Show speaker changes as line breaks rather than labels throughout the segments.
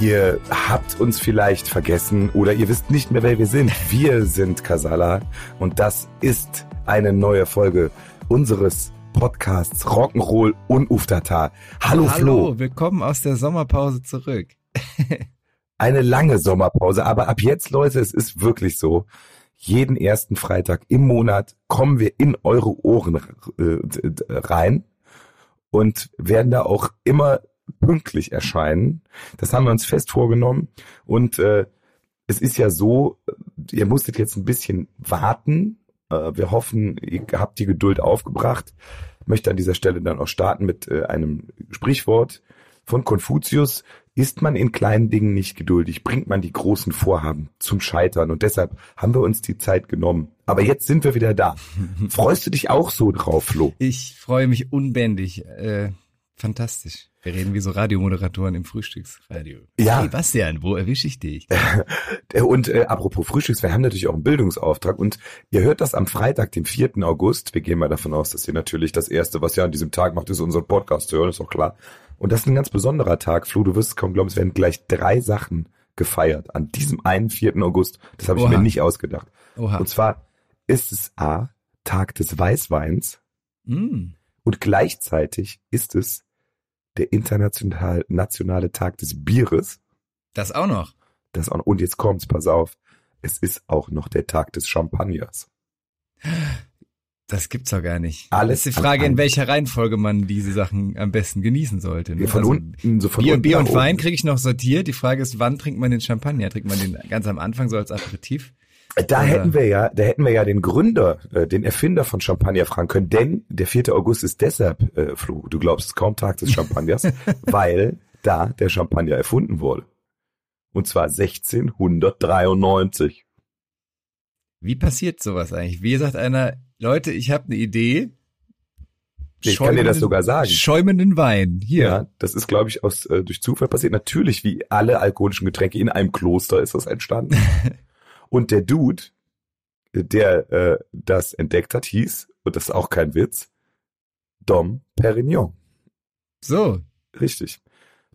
Ihr habt uns vielleicht vergessen oder ihr wisst nicht mehr, wer wir sind. Wir sind Kasala und das ist eine neue Folge unseres Podcasts Rock'n'Roll und Uftata. Hallo,
Hallo,
Flo.
willkommen aus der Sommerpause zurück.
Eine lange Sommerpause, aber ab jetzt, Leute, es ist wirklich so. Jeden ersten Freitag im Monat kommen wir in eure Ohren äh, rein und werden da auch immer pünktlich erscheinen. Das haben wir uns fest vorgenommen. Und äh, es ist ja so, ihr musstet jetzt ein bisschen warten. Äh, wir hoffen, ihr habt die Geduld aufgebracht. Ich möchte an dieser Stelle dann auch starten mit äh, einem Sprichwort von Konfuzius. Ist man in kleinen Dingen nicht geduldig, bringt man die großen Vorhaben zum Scheitern. Und deshalb haben wir uns die Zeit genommen. Aber jetzt sind wir wieder da. Freust du dich auch so drauf, Flo?
Ich freue mich unbändig. Äh, fantastisch. Wir reden wie so Radiomoderatoren im Frühstücksradio.
Ja.
Hey Bastian, wo erwische ich dich?
Und äh, apropos Frühstücks, wir haben natürlich auch einen Bildungsauftrag und ihr hört das am Freitag, dem 4. August. Wir gehen mal davon aus, dass ihr natürlich das Erste, was ihr an diesem Tag macht, ist unseren Podcast zu hören, ist auch klar. Und das ist ein ganz besonderer Tag. Flo, du wirst es kaum glauben, es werden gleich drei Sachen gefeiert an diesem einen 4. August. Das habe ich mir nicht ausgedacht.
Oha.
Und zwar ist es A, Tag des Weißweins
Mm.
und gleichzeitig ist es der international nationale Tag des Bieres.
Das auch noch.
Das auch, und jetzt kommt's, pass auf. Es ist auch noch der Tag des Champagners.
Das gibt's doch gar nicht.
Alles
das ist die Frage, in welcher Reihenfolge man diese Sachen am besten genießen sollte. ne?
Ja, von
Also
unten, so von
Bier,
unten
Bier und Wein kriege ich noch sortiert. Die Frage ist, wann trinkt man den Champagner? Trinkt man den ganz am Anfang so als Aperitif?
Da hätten wir ja, da hätten wir ja den Gründer, äh, den Erfinder von Champagner fragen können, denn der 4. August ist deshalb, äh, Flo, du glaubst es kaum Tag des Champagners, weil da der Champagner erfunden wurde. Und zwar 1693.
Wie passiert sowas eigentlich? Wie sagt einer, Leute, ich habe eine Idee.
Ich kann dir das sogar sagen.
Schäumenden Wein. Hier.
Ja, das ist, glaube ich, aus äh, durch Zufall passiert. Natürlich, wie alle alkoholischen Getränke in einem Kloster ist das entstanden. und der Dude, der äh, das entdeckt hat, hieß, und das ist auch kein Witz, Dom Perignon.
So.
Richtig.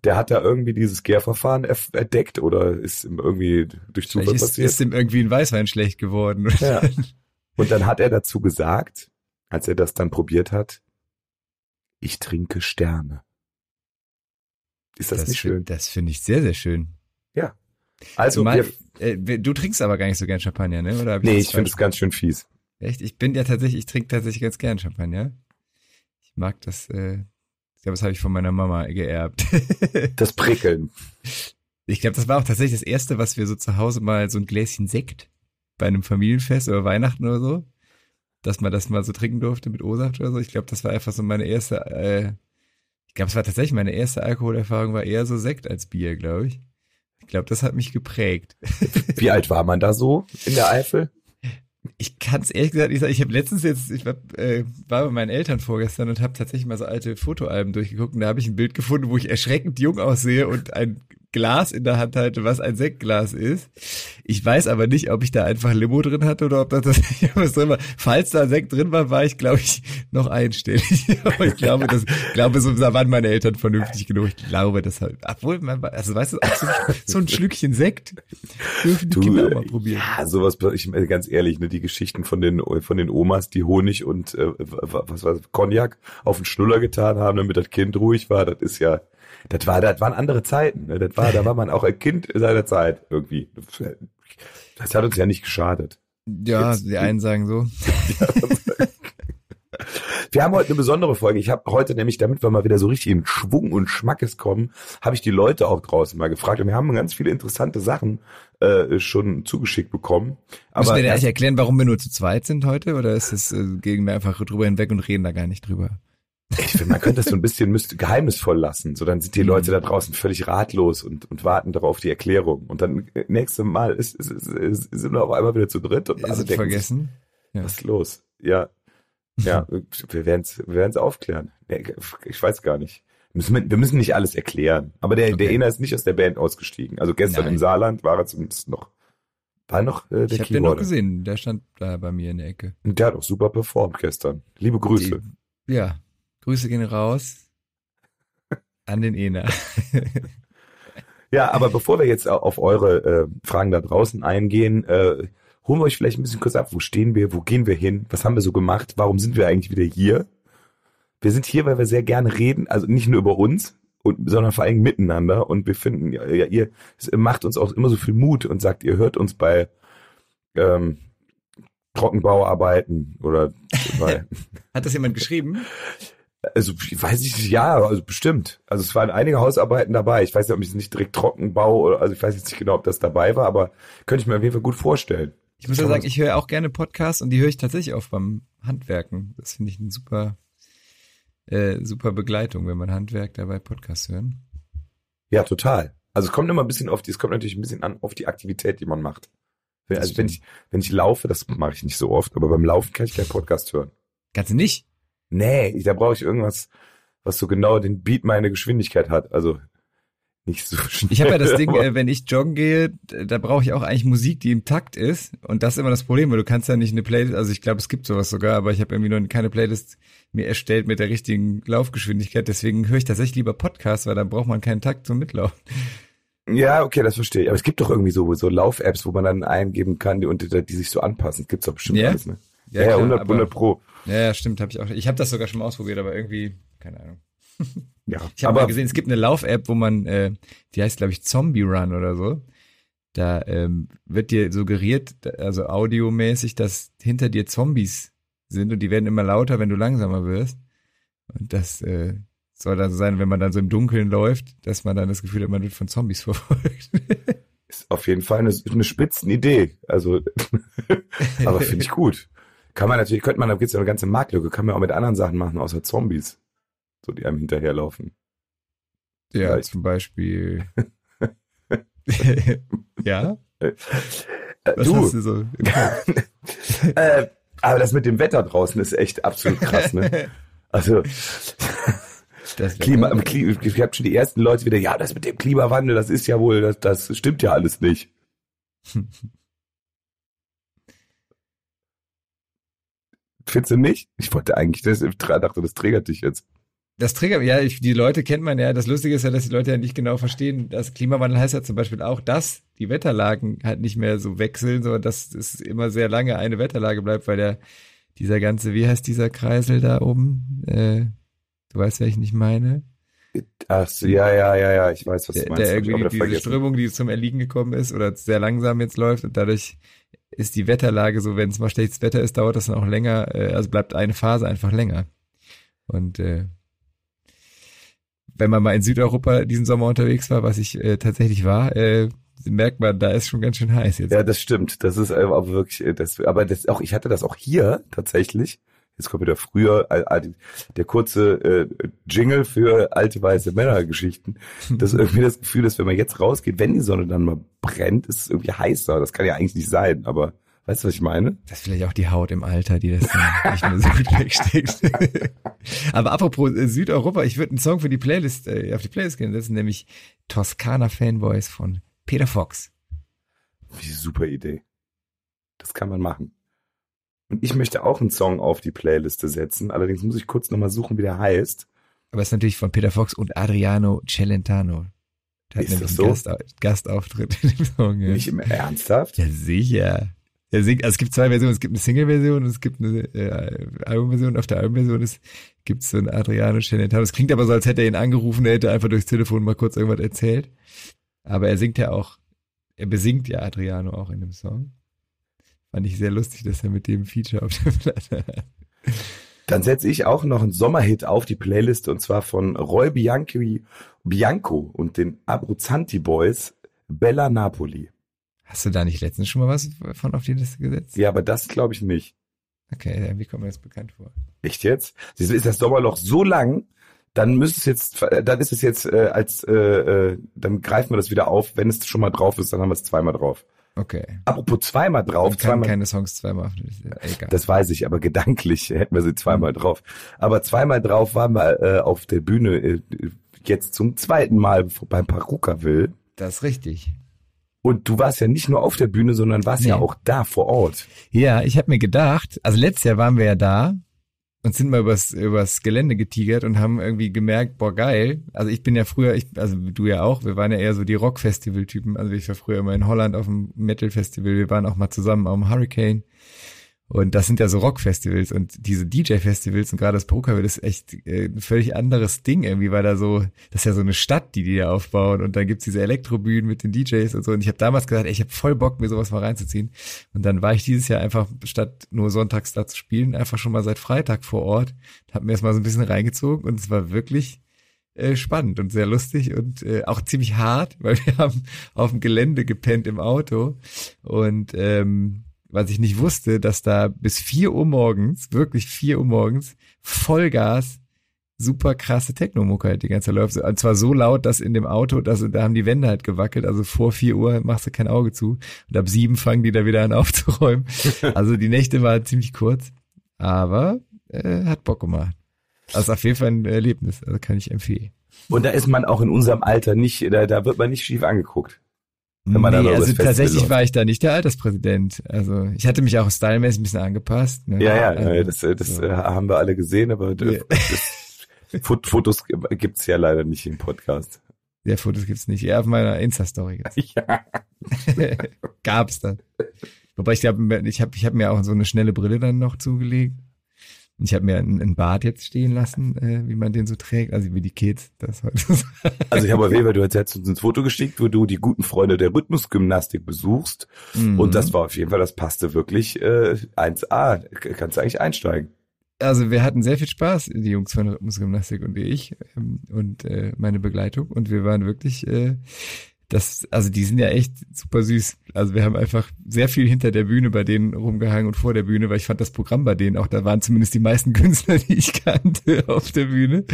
Der hat da irgendwie dieses Gärverfahren erf- entdeckt oder ist ihm irgendwie durch Zufall
Vielleicht ist,
passiert.
ist ihm irgendwie ein Weißwein schlecht geworden.
Ja. Und dann hat er dazu gesagt, als er das dann probiert hat, ich trinke Sterne. Ist das, nicht
fi-
schön?
Das finde ich sehr, sehr schön.
Also,
Zumal,
wir,
äh, du trinkst aber gar nicht so gern Champagner, ne? Oder
nee, ich finde es ganz schön fies.
Echt? Ich bin ja tatsächlich, ich trinke tatsächlich ganz gern Champagner. Ich mag das, äh, ich glaube, das habe ich von meiner Mama geerbt.
Das Prickeln.
ich glaube, das war auch tatsächlich das erste, was wir so zu Hause mal so ein Gläschen Sekt bei einem Familienfest oder Weihnachten oder so, dass man das mal so trinken durfte mit O-Saft oder so. Ich glaube, das war einfach so meine erste, äh, ich glaube, es war tatsächlich meine erste Alkoholerfahrung, war eher so Sekt als Bier, glaube ich. Ich glaube, das hat mich geprägt.
Wie alt war man da so in der Eifel?
Ich kann es ehrlich gesagt nicht sagen. Ich habe letztens jetzt, ich war, äh, war bei meinen Eltern vorgestern und habe tatsächlich mal so alte Fotoalben durchgeguckt und da habe ich ein Bild gefunden, wo ich erschreckend jung aussehe und ein Glas in der Hand halte, was ein Sektglas ist. Ich weiß aber nicht, ob ich da einfach Limo drin hatte oder ob da tatsächlich was drin war. Falls da Sekt drin war, war ich, glaube ich, noch einstellig. aber ich glaube, das, glaube, so waren meine Eltern vernünftig genug. Ich glaube, das hat, obwohl man, also weißt du, so, so ein Schlückchen Sekt dürfen die Kinder auch mal probieren.
ja, sowas, ich meine, ganz ehrlich, ne, die Geschichten von den, von den Omas, die Honig und, äh, was war das, Cognac auf den Schnuller getan haben, damit das Kind ruhig war, das ist ja, das war, das waren andere Zeiten, ne? das war, da war man auch ein Kind seiner Zeit irgendwie. Das hat uns ja nicht geschadet.
Ja,
Jetzt-
die einen sagen so.
Wir haben heute eine besondere Folge. Ich habe heute nämlich, damit wir mal wieder so richtig in Schwung und Schmackes kommen, habe ich die Leute auch draußen mal gefragt. Und wir haben ganz viele interessante Sachen äh, schon zugeschickt bekommen.
Aber Müssen wir dir eigentlich erklären, warum wir nur zu zweit sind heute? Oder ist es, äh, gehen wir einfach drüber hinweg und reden da gar nicht drüber?
Ich finde, man könnte das so ein bisschen müsste, geheimnisvoll lassen. So dann sind die
Mhm.
Leute da draußen völlig ratlos und, und warten darauf die Erklärung. Und dann äh, nächste Mal ist, ist, ist, ist, sind wir auf einmal wieder zu dritt und alle denken,
vergessen? Ja.
was ist los? Ja, ja, wir werden es wir werden's aufklären. Ich weiß gar nicht. Müssen wir, wir müssen nicht alles erklären. Aber der, der
Okay.
Ena ist nicht aus der Band ausgestiegen. Also gestern
Nein.
im Saarland war er zumindest noch, war noch äh, der
Ich habe den noch gesehen. Der stand da bei mir in der Ecke.
Und der hat auch super performt gestern. Liebe Grüße.
Die, ja, Grüße gehen raus an den Ena.
Ja, aber bevor wir jetzt auf eure äh, Fragen da draußen eingehen, äh, holen wir euch vielleicht ein bisschen kurz ab. Wo stehen wir? Wo gehen wir hin? Was haben wir so gemacht? Warum sind wir eigentlich wieder hier? Wir sind hier, weil wir sehr gerne reden, also nicht nur über uns, und, sondern vor allem miteinander. Und wir finden, ja, ihr macht uns auch immer so viel Mut und sagt, ihr hört uns bei ähm, Trockenbauarbeiten oder bei
Hat das jemand geschrieben?
Also weiß ich ja, also bestimmt. Also es waren einige Hausarbeiten dabei. Ich weiß nicht, ob ich es nicht direkt Trockenbau oder also ich weiß jetzt nicht genau, ob das dabei war, aber könnte ich mir auf jeden Fall gut vorstellen.
Ich muss ja sagen, ich höre auch gerne Podcasts und die höre ich tatsächlich auch beim Handwerken. Das finde ich eine super, äh, super Begleitung, wenn man Handwerk dabei Podcasts hören.
Ja, total. Also es kommt immer ein bisschen auf die, es kommt natürlich ein bisschen an auf die Aktivität, die man macht. Wenn, also wenn ich, wenn ich laufe, das mache ich nicht so oft, aber beim Laufen kann ich keinen Podcast hören.
Kannst du nicht?
Nee, da brauche ich irgendwas, was so genau den Beat meine Geschwindigkeit hat. Also nicht so schnell.
Ich habe ja das Ding, äh, wenn ich joggen gehe, da brauche ich auch eigentlich Musik, die im Takt ist. Und das ist immer das Problem, weil du kannst ja nicht eine Playlist, also ich glaube, es gibt sowas sogar, aber ich habe irgendwie noch keine Playlist mir erstellt mit der richtigen Laufgeschwindigkeit. Deswegen höre ich tatsächlich lieber Podcasts, weil dann braucht man keinen Takt zum Mitlaufen.
Ja, okay, das verstehe ich. Aber es gibt doch irgendwie so, so Lauf-Apps, wo man dann eingeben kann, die, und die, die sich so anpassen. Gibt's doch bestimmt
Ja?
alles, ne? Ja, ja,
klar,
100,
aber-
100 Pro.
Ja, stimmt, habe ich auch. Ich habe das sogar schon mal ausprobiert, aber irgendwie, keine Ahnung.
Ja,
Ich habe mal gesehen, es gibt eine Lauf-App, wo man, äh, die heißt, glaube ich, Zombie Run oder so. Da ähm, wird dir suggeriert, also audiomäßig, dass hinter dir Zombies sind und die werden immer lauter, wenn du langsamer wirst. Und das äh, soll dann so sein, wenn man dann so im Dunkeln läuft, dass man dann das Gefühl hat, man wird von Zombies verfolgt.
ist auf jeden Fall eine, eine Spitzenidee. Also, aber finde ich gut. Kann man natürlich, könnte man, da gibt's ja eine ganze Marktlücke, kann man auch mit anderen Sachen machen, außer Zombies. So, die einem hinterherlaufen.
ja,
Vielleicht.
zum Beispiel. ja?
Äh,
Was
du,
hast du so?
äh, aber das mit dem Wetter draußen ist echt absolut krass, ne? Also,
Das
Klima, im Klima, ich habe schon die ersten Leute wieder, ja, das mit dem Klimawandel, das ist ja wohl, das, das stimmt ja alles nicht. Findest du nicht? Ich wollte eigentlich, das, ich dachte, das triggert dich jetzt.
Das Trigger, ja, ich, die Leute kennt man ja. Das Lustige ist ja, dass die Leute ja nicht genau verstehen. Das Klimawandel heißt ja zum Beispiel auch, dass die Wetterlagen halt nicht mehr so wechseln, sondern dass es immer sehr lange eine Wetterlage bleibt, weil der, dieser ganze, wie heißt dieser Kreisel da oben? Äh, du weißt, welchen ich meine?
Ach so, ja, ja, ja, ja, ich weiß, was
Der,
du meinst.
der irgendwie
wieder
diese. Strömung, die zum Erliegen gekommen ist oder sehr langsam jetzt läuft und dadurch ist die Wetterlage so, wenn es mal schlechtes Wetter ist, dauert das dann auch länger, äh, also bleibt eine Phase einfach länger. Und äh, wenn man mal in Südeuropa diesen Sommer unterwegs war, was ich äh, tatsächlich war, äh, merkt man, da ist schon ganz schön heiß jetzt.
Ja, das stimmt. Das ist aber wirklich, äh, das, aber das auch, ich hatte das auch hier tatsächlich. Jetzt kommt wieder früher der kurze äh, Jingle für alte weiße Männergeschichten. Das ist irgendwie das Gefühl, dass wenn man jetzt rausgeht, wenn die Sonne dann mal brennt, ist es irgendwie heißer. Das kann ja eigentlich nicht sein, aber weißt du, was ich meine?
Das ist vielleicht auch die Haut im Alter, die das nicht mehr so gut wegsteckt. Aber apropos äh, Südeuropa, ich würde einen Song für die Playlist, äh, auf die Playlist gehen setzen, nämlich Toskana Fanboys von Peter Fox.
Wie super Idee. Das kann man machen. Und ich möchte auch einen Song auf die Playliste setzen. Allerdings muss ich kurz nochmal suchen, wie der heißt.
Aber es ist natürlich von Peter Fox und Adriano Celentano. Der hat
Ist
nämlich
das
einen
so?
Gast, Gastauftritt in dem Song. Ja.
Nicht im Ernsthaft?
ja, sicher. Er singt, also es gibt zwei Versionen. Es gibt eine Single-Version und es gibt eine äh, Album-Version. Auf der Album-Version gibt es so einen Adriano Celentano. Es klingt aber so, als hätte er ihn angerufen, er hätte einfach durchs Telefon mal kurz irgendwas erzählt. Aber er singt ja auch, er besingt ja Adriano auch in dem Song. Fand ich sehr lustig, dass er mit dem Feature auf der Platte hat.
Dann setze ich auch noch einen Sommerhit auf die Playlist und zwar von Roy Bianchi, Bianco und den Abruzzanti Boys, Bella Napoli.
Hast du da nicht letztens schon mal was von auf die Liste gesetzt?
Ja, aber das glaube ich nicht.
Okay, wie kommt mir das bekannt vor?
Echt jetzt? Ist das Sommerloch so lang, dann müsste es jetzt, dann ist es jetzt äh, als, äh, äh, dann greifen wir das wieder auf. Wenn es schon mal drauf ist, dann haben wir es zweimal drauf.
Okay.
Apropos zweimal drauf,
Man kann
zweimal,
keine Songs zweimal. Egal.
das weiß ich, aber gedanklich hätten wir sie zweimal drauf. Aber zweimal drauf waren wir äh, auf der Bühne äh, jetzt zum zweiten Mal beim Parukaville.
das ist richtig.
Und du warst ja nicht nur auf der Bühne, sondern warst
Nee.
ja auch da vor Ort.
Ja, ich habe mir gedacht, also letztes Jahr waren wir ja da und sind mal übers, übers Gelände getigert und haben irgendwie gemerkt, boah geil. Also ich bin ja früher, ich, also du ja auch, wir waren ja eher so die Rock-Festival-Typen. Also ich war früher immer in Holland auf dem Metal-Festival, wir waren auch mal zusammen auf dem Hurricane. Und das sind ja so Rock-Festivals und diese DJ-Festivals und gerade das Pokerville ist echt äh, ein völlig anderes Ding irgendwie, weil da so, das ist ja so eine Stadt, die die da aufbauen und dann gibt's diese Elektrobühnen mit den DJs und so. Und ich habe damals gesagt, ey, ich habe voll Bock, mir sowas mal reinzuziehen. Und dann war ich dieses Jahr einfach, statt nur sonntags da zu spielen, einfach schon mal seit Freitag vor Ort, habe mir das mal so ein bisschen reingezogen und es war wirklich äh, spannend und sehr lustig und äh, auch ziemlich hart, weil wir haben auf dem Gelände gepennt im Auto und ähm, was ich nicht wusste, dass da bis 4 Uhr morgens, wirklich 4 Uhr morgens, Vollgas, super krasse Technomucke halt die ganze Zeit läuft. Und zwar so laut, dass in dem Auto, dass, da haben die Wände halt gewackelt, also vor 4 Uhr machst du kein Auge zu und ab 7 fangen die da wieder an aufzuräumen. Also die Nächte waren ziemlich kurz, aber äh, hat Bock gemacht. Also auf jeden Fall ein Erlebnis, also kann ich empfehlen.
Und da ist man auch in unserem Alter nicht, da, da wird man nicht schief angeguckt. Wenn man
nee, also tatsächlich war ich da nicht der Alterspräsident. Also ich hatte mich auch stylmäßig ein bisschen angepasst. Ne?
Ja, ja,
also,
das, äh, das
so.
äh, haben wir alle gesehen, aber
Ja.
Fotos gibt's ja leider nicht im Podcast.
Der Fotos gibt's nicht. Eher auf meiner Insta-Story gibt's.
Ja.
Gab's dann. Wobei ich glaube, ich habe ich hab mir auch so eine schnelle Brille dann noch zugelegt. Ich habe mir einen, Bart jetzt stehen lassen, äh, wie man den so trägt, also wie die Kids das heute so
Also ich habe auf jeden Fall, du hast uns ein Foto geschickt, wo du die guten Freunde der Rhythmusgymnastik besuchst.
Mhm.
Und das war auf jeden Fall, das passte wirklich äh, 1A. Kannst du eigentlich einsteigen.
Also wir hatten sehr viel Spaß, die Jungs von Rhythmusgymnastik und ich ähm, und äh, meine Begleitung. Und wir waren wirklich, äh, das, also die sind ja echt super süß. Also wir haben einfach sehr viel hinter der Bühne bei denen rumgehangen und vor der Bühne, weil ich fand das Programm bei denen auch, da waren zumindest die meisten Künstler, die ich kannte, auf der Bühne.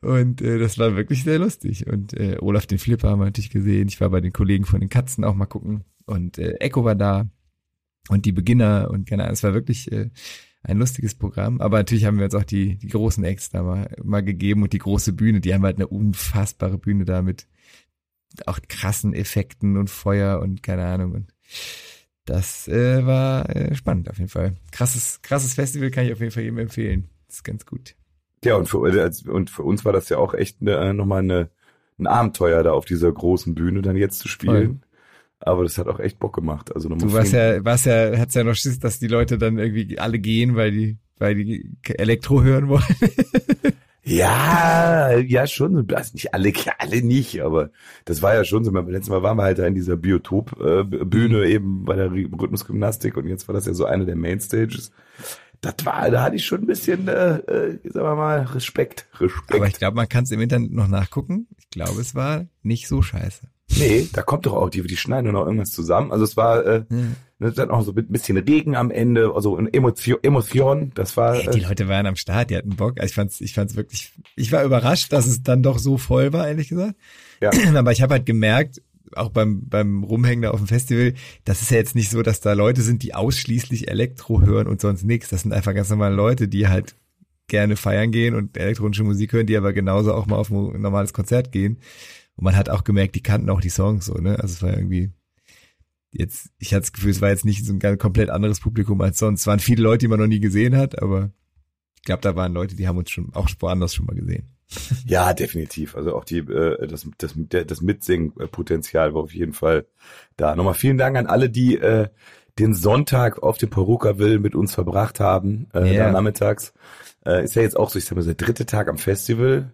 Und äh, das war wirklich sehr lustig. Und äh, Olaf den Flipper haben wir natürlich gesehen. Ich war bei den Kollegen von den Katzen auch mal gucken. Und äh, Echo war da und die Beginner und keine Ahnung, es war wirklich äh, ein lustiges Programm. Aber natürlich haben wir uns auch die, die großen Acts da mal, mal gegeben und die große Bühne, die haben halt eine unfassbare Bühne da mit auch krassen Effekten und Feuer und keine Ahnung. Und das äh, war äh, spannend auf jeden Fall. Krasses, krasses Festival kann ich auf jeden Fall jedem empfehlen. Das ist ganz gut.
Ja, und für, als- und für uns war das ja auch echt ne, äh, nochmal eine, ein Abenteuer, da auf dieser großen Bühne dann jetzt zu spielen. Aber das hat auch echt Bock gemacht. Also
Du warst ja, warst ja, hat's ja noch Schiss, dass die Leute dann irgendwie alle gehen, weil die, weil die Elektro hören wollen.
Ja, ja, schon. Also nicht alle, alle nicht, aber das war ja schon so. Beim letzten Mal waren wir halt da in dieser Biotop-Bühne
Mhm.
eben bei der Rhythmusgymnastik und jetzt war das ja so eine der Mainstages. Das war, da hatte ich schon ein bisschen, äh, äh, sagen wir mal, Respekt. Respekt.
Aber ich glaube, man kann es im Internet noch nachgucken. Ich glaube, es war nicht so scheiße.
nee, da kommt doch auch, die, die schneiden noch irgendwas zusammen. Also es war, äh,
Ja.
Dann auch so ein bisschen Regen am Ende, also Emotion, Emotion das war,
Ey, die
äh,
Leute waren am Start, die hatten Bock. Also ich fand's, ich fand's wirklich, ich war überrascht, dass es dann doch so voll war, ehrlich gesagt.
Ja.
Aber ich habe halt gemerkt, auch beim, beim Rumhängen da auf dem Festival, das ist ja jetzt nicht so, dass da Leute sind, die ausschließlich Elektro hören und sonst nichts. Das sind einfach ganz normale Leute, die halt gerne feiern gehen und elektronische Musik hören, die aber genauso auch mal auf ein normales Konzert gehen. Und man hat auch gemerkt, die kannten auch die Songs so, ne? Also es war irgendwie jetzt, ich hatte das Gefühl, es war jetzt nicht so ein ganz komplett anderes Publikum als sonst. Es waren viele Leute, die man noch nie gesehen hat, aber ich glaube, da waren Leute, die haben uns schon auch woanders schon mal gesehen.
Ja, definitiv. Also auch die äh, das das das Mitsingen-Potenzial war auf jeden Fall da. Nochmal vielen Dank an alle, die äh, den Sonntag auf dem Perukaville mit uns verbracht haben, äh, da nachmittags. Äh, ist ja jetzt auch so, ich sag mal, der dritte Tag am Festival.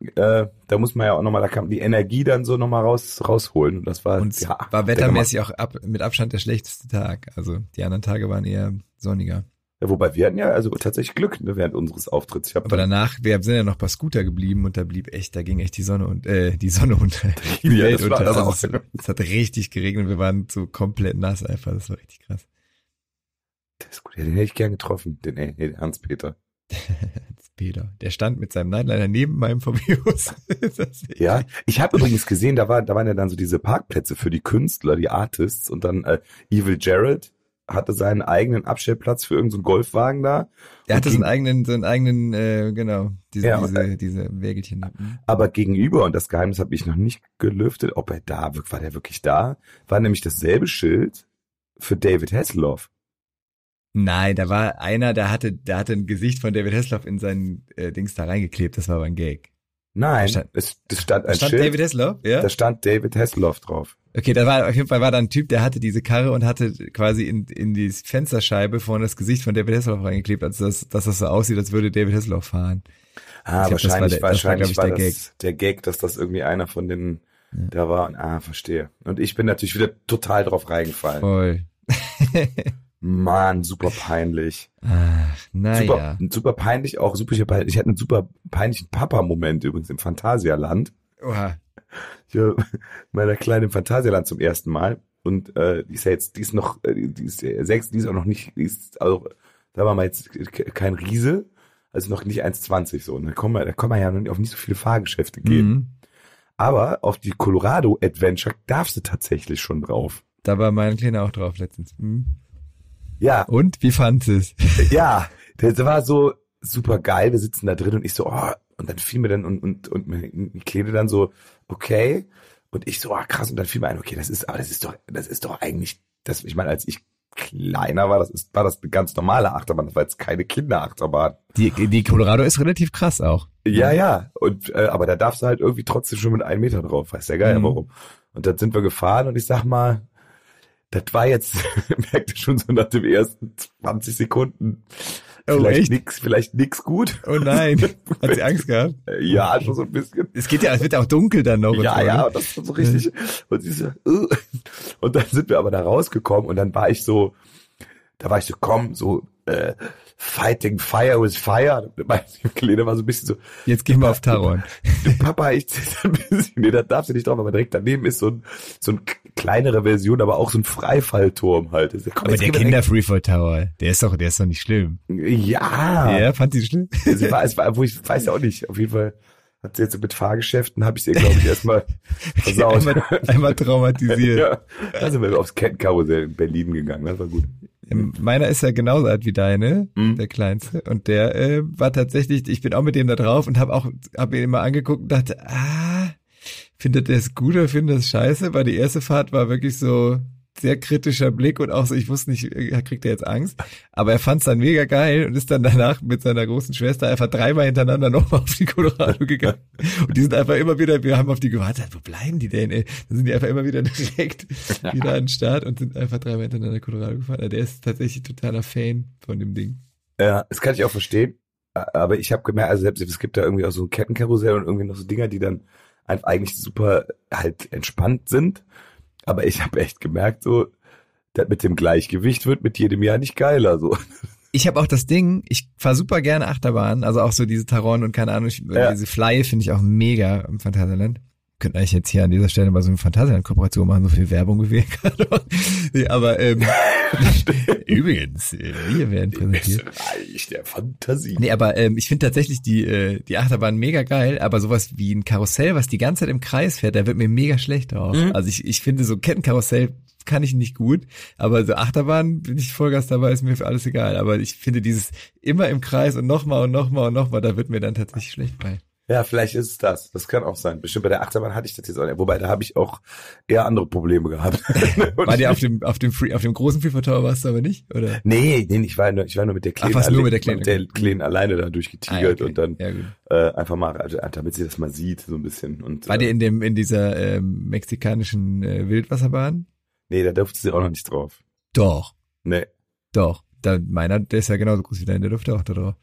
Äh, da muss man ja auch nochmal, da kann die Energie dann so nochmal raus, rausholen. Und das war,
Und
ja,
war wettermäßig auch ab, mit Abstand der schlechteste Tag. Also die anderen Tage waren eher sonniger.
Ja, wobei wir hatten ja also tatsächlich Glück ne, während unseres Auftritts.
Aber
dann,
danach, wir sind ja noch bei Scooter geblieben und da blieb echt, da ging echt die Sonne und äh, die Sonne unter. Die
Ja,
Welt
das war
unter.
das
Also es, es hat richtig geregnet, wir waren so komplett nass einfach, das war richtig krass.
das ist gut, den hätte ich gern getroffen, den, äh, den Hans-Peter.
Peter, der stand mit seinem Nightliner neben meinem VW-Bus.
Ja, ich habe übrigens gesehen, da, war, da waren ja dann so diese Parkplätze für die Künstler, die Artists und dann äh, Evil Jared hatte seinen eigenen Abstellplatz für irgendeinen so Golfwagen da.
Er hatte
Und
so einen
ging-
eigenen, so einen eigenen, äh, genau, diese,
Ja,
diese, diese Wägelchen.
Aber gegenüber, und das Geheimnis habe ich noch nicht gelüftet, ob er da, war der wirklich da, war nämlich dasselbe Schild für David Hasselhoff.
Nein, da war einer, der hatte, der hatte ein Gesicht von David Hasselhoff in seinen äh, Dings da reingeklebt, das war aber ein Gag.
Nein,
Stand-
es, das stand
Da
ein
stand
Schild,
David Hasselhoff, ja?
da stand David Hasselhoff drauf.
Okay, da war auf jeden Fall war da ein Typ, der hatte diese Karre und hatte quasi in, in die Fensterscheibe vorne das Gesicht von David Hasselhoff reingeklebt, also dass, dass das so aussieht, als würde David Hasselhoff fahren.
Ah,
Ich glaub, das war
wahrscheinlich,
der-
wahrscheinlich
glaub
war,
ich, der
das der Gag, dass das irgendwie einer von den da war. Ah, verstehe. Und ich bin natürlich wieder total drauf reingefallen.
Voll.
Mann, super peinlich.
Ach, naja.
Super, super peinlich, auch super, ich hab halt- ich hatte einen super peinlichen Papa-Moment übrigens im Phantasialand.
Oha.
Ich war meiner Kleinen im Phantasialand zum ersten Mal. Und äh, die ist ja jetzt, die ist noch, äh, die ist sechs, die ist auch noch nicht, die ist, also, da war mal jetzt kein Riese, also noch nicht 1,20 so. Und da kommen wir, da kommen wir ja noch nicht auf nicht so viele Fahrgeschäfte gehen.
Mhm.
Aber auf die Colorado Adventure darfst du tatsächlich schon drauf.
Da war mein Kleiner auch drauf letztens. Mhm.
Ja,
Und wie fandst es?
ja, das war so super geil. Wir sitzen da drin und ich so, oh, und dann fiel mir dann und und und mir Kleine dann so, okay, und ich so, ah krass, und dann fiel mir ein, okay, das ist, aber das ist doch, das ist doch eigentlich, das, ich meine, als ich kleiner war, das ist, war das eine ganz normale Achterbahn, das war jetzt keine Kinderachterbahn.
Die, die Colorado ist relativ krass auch.
Ja, ja, und äh, aber da darfst du halt irgendwie trotzdem schon mit einem Meter drauf, weiß der Geil,
Mhm.
warum. Und dann sind wir gefahren und ich sag mal, das war jetzt, merkte schon so nach den ersten 20 Sekunden,
Oh,
vielleicht
echt?
nix, vielleicht nix gut.
Oh nein. Hat sie Angst gehabt?
Ja, schon so ein bisschen.
Es geht ja, es wird auch dunkel dann noch. und
Ja,
so,
ja,
ne?
und das war so richtig. Und, sie so, äh. und dann sind wir aber da rausgekommen und dann war ich so, da war ich so, komm, so, äh, Fighting Fire with Fire. Meine Kleine war so ein bisschen so,
Jetzt gehen wir auf Taron.
du Papa, ich ein bisschen. Nee, da darfst du nicht drauf, aber direkt daneben ist so ein, so ein kleinere Version, aber auch so ein Freifallturm halt. Ich so, komm,
Aber der Kinder Freefall Tower, der ist doch, der ist doch nicht schlimm.
Ja.
Ja, fand sie schlimm?
Es war, es war, wo ich weiß ja auch nicht. Auf jeden Fall hat sie jetzt mit Fahrgeschäften, habe ich sie, glaube ich, erstmal versaut.
einmal, einmal traumatisiert.
ja. Da sind wir aufs Kettenkarussell in Berlin gegangen. Das war gut.
Ähm, Meiner ist ja genauso alt wie deine,
Mhm.
der kleinste. Und der äh, war tatsächlich, ich bin auch mit dem da drauf und habe auch, habe ihn immer angeguckt und dachte, ah, findet er es gut oder findet er es scheiße? Weil die erste Fahrt war wirklich so sehr kritischer Blick und auch so, ich wusste nicht, äh, kriegt er jetzt Angst. Aber er fand es dann mega geil und ist dann danach mit seiner großen Schwester einfach dreimal hintereinander nochmal auf die Colorado gegangen. Und die sind einfach immer wieder, wir haben auf die gewartet, wo bleiben die denn? Ey? Dann sind die einfach immer wieder direkt wieder an den Start und sind einfach dreimal hintereinander Colorado gefahren. Also der ist tatsächlich totaler Fan von dem Ding.
Ja, das kann ich auch verstehen. Aber ich habe gemerkt, also selbst es gibt da irgendwie auch so ein Kettenkarussell und irgendwie noch so Dinger, die dann einfach eigentlich super halt entspannt sind. Aber ich habe echt gemerkt, so, das mit dem Gleichgewicht wird mit jedem Jahr nicht geiler. So.
Ich habe auch das Ding, ich fahre super gerne Achterbahn, also auch so diese Taron und keine Ahnung, ich,
Ja.
diese Fly finde ich auch mega im Phantasialand. Könnten eigentlich jetzt hier an dieser Stelle mal so eine Phantasialand-Kooperation machen, so viel Werbung wie wir gerade machen. Nee, aber ähm, übrigens, äh, wir werden präsentiert.
Reich der Fantasie.
Nee, aber ähm, ich finde tatsächlich die, äh, die Achterbahn mega geil, aber sowas wie ein Karussell, was die ganze Zeit im Kreis fährt, da wird mir mega schlecht drauf.
Mhm.
Also ich, ich finde so Kettenkarussell kann ich nicht gut, aber so Achterbahn bin ich Vollgas dabei, ist mir für alles egal. Aber ich finde dieses immer im Kreis und nochmal und nochmal und nochmal, da wird mir dann tatsächlich schlecht bei.
Ja, vielleicht ist es das. Das kann auch sein. Bestimmt bei der Achterbahn hatte ich das jetzt auch nicht. Wobei, da habe ich auch eher andere Probleme gehabt.
War dir auf dem, auf dem Free, auf dem großen Freefall Tower warst du aber nicht, oder?
Nee, nee, ich war nur, ich war nur mit der Kleinen,
warst nur
alle-
mit der Kleinen,
der
okay.
Kleinen alleine da durchgetigert
Ah, okay.
und dann
Ja,
äh, einfach mal, also, damit sie das mal sieht, so ein bisschen. Und,
War
äh,
dir in dem, in dieser ähm, mexikanischen äh, Wildwasserbahn?
nee, da durfte sie auch noch nicht drauf.
Doch,
Nee.
doch. Da, meiner, der ist ja genauso groß wie dein, der durfte auch da drauf.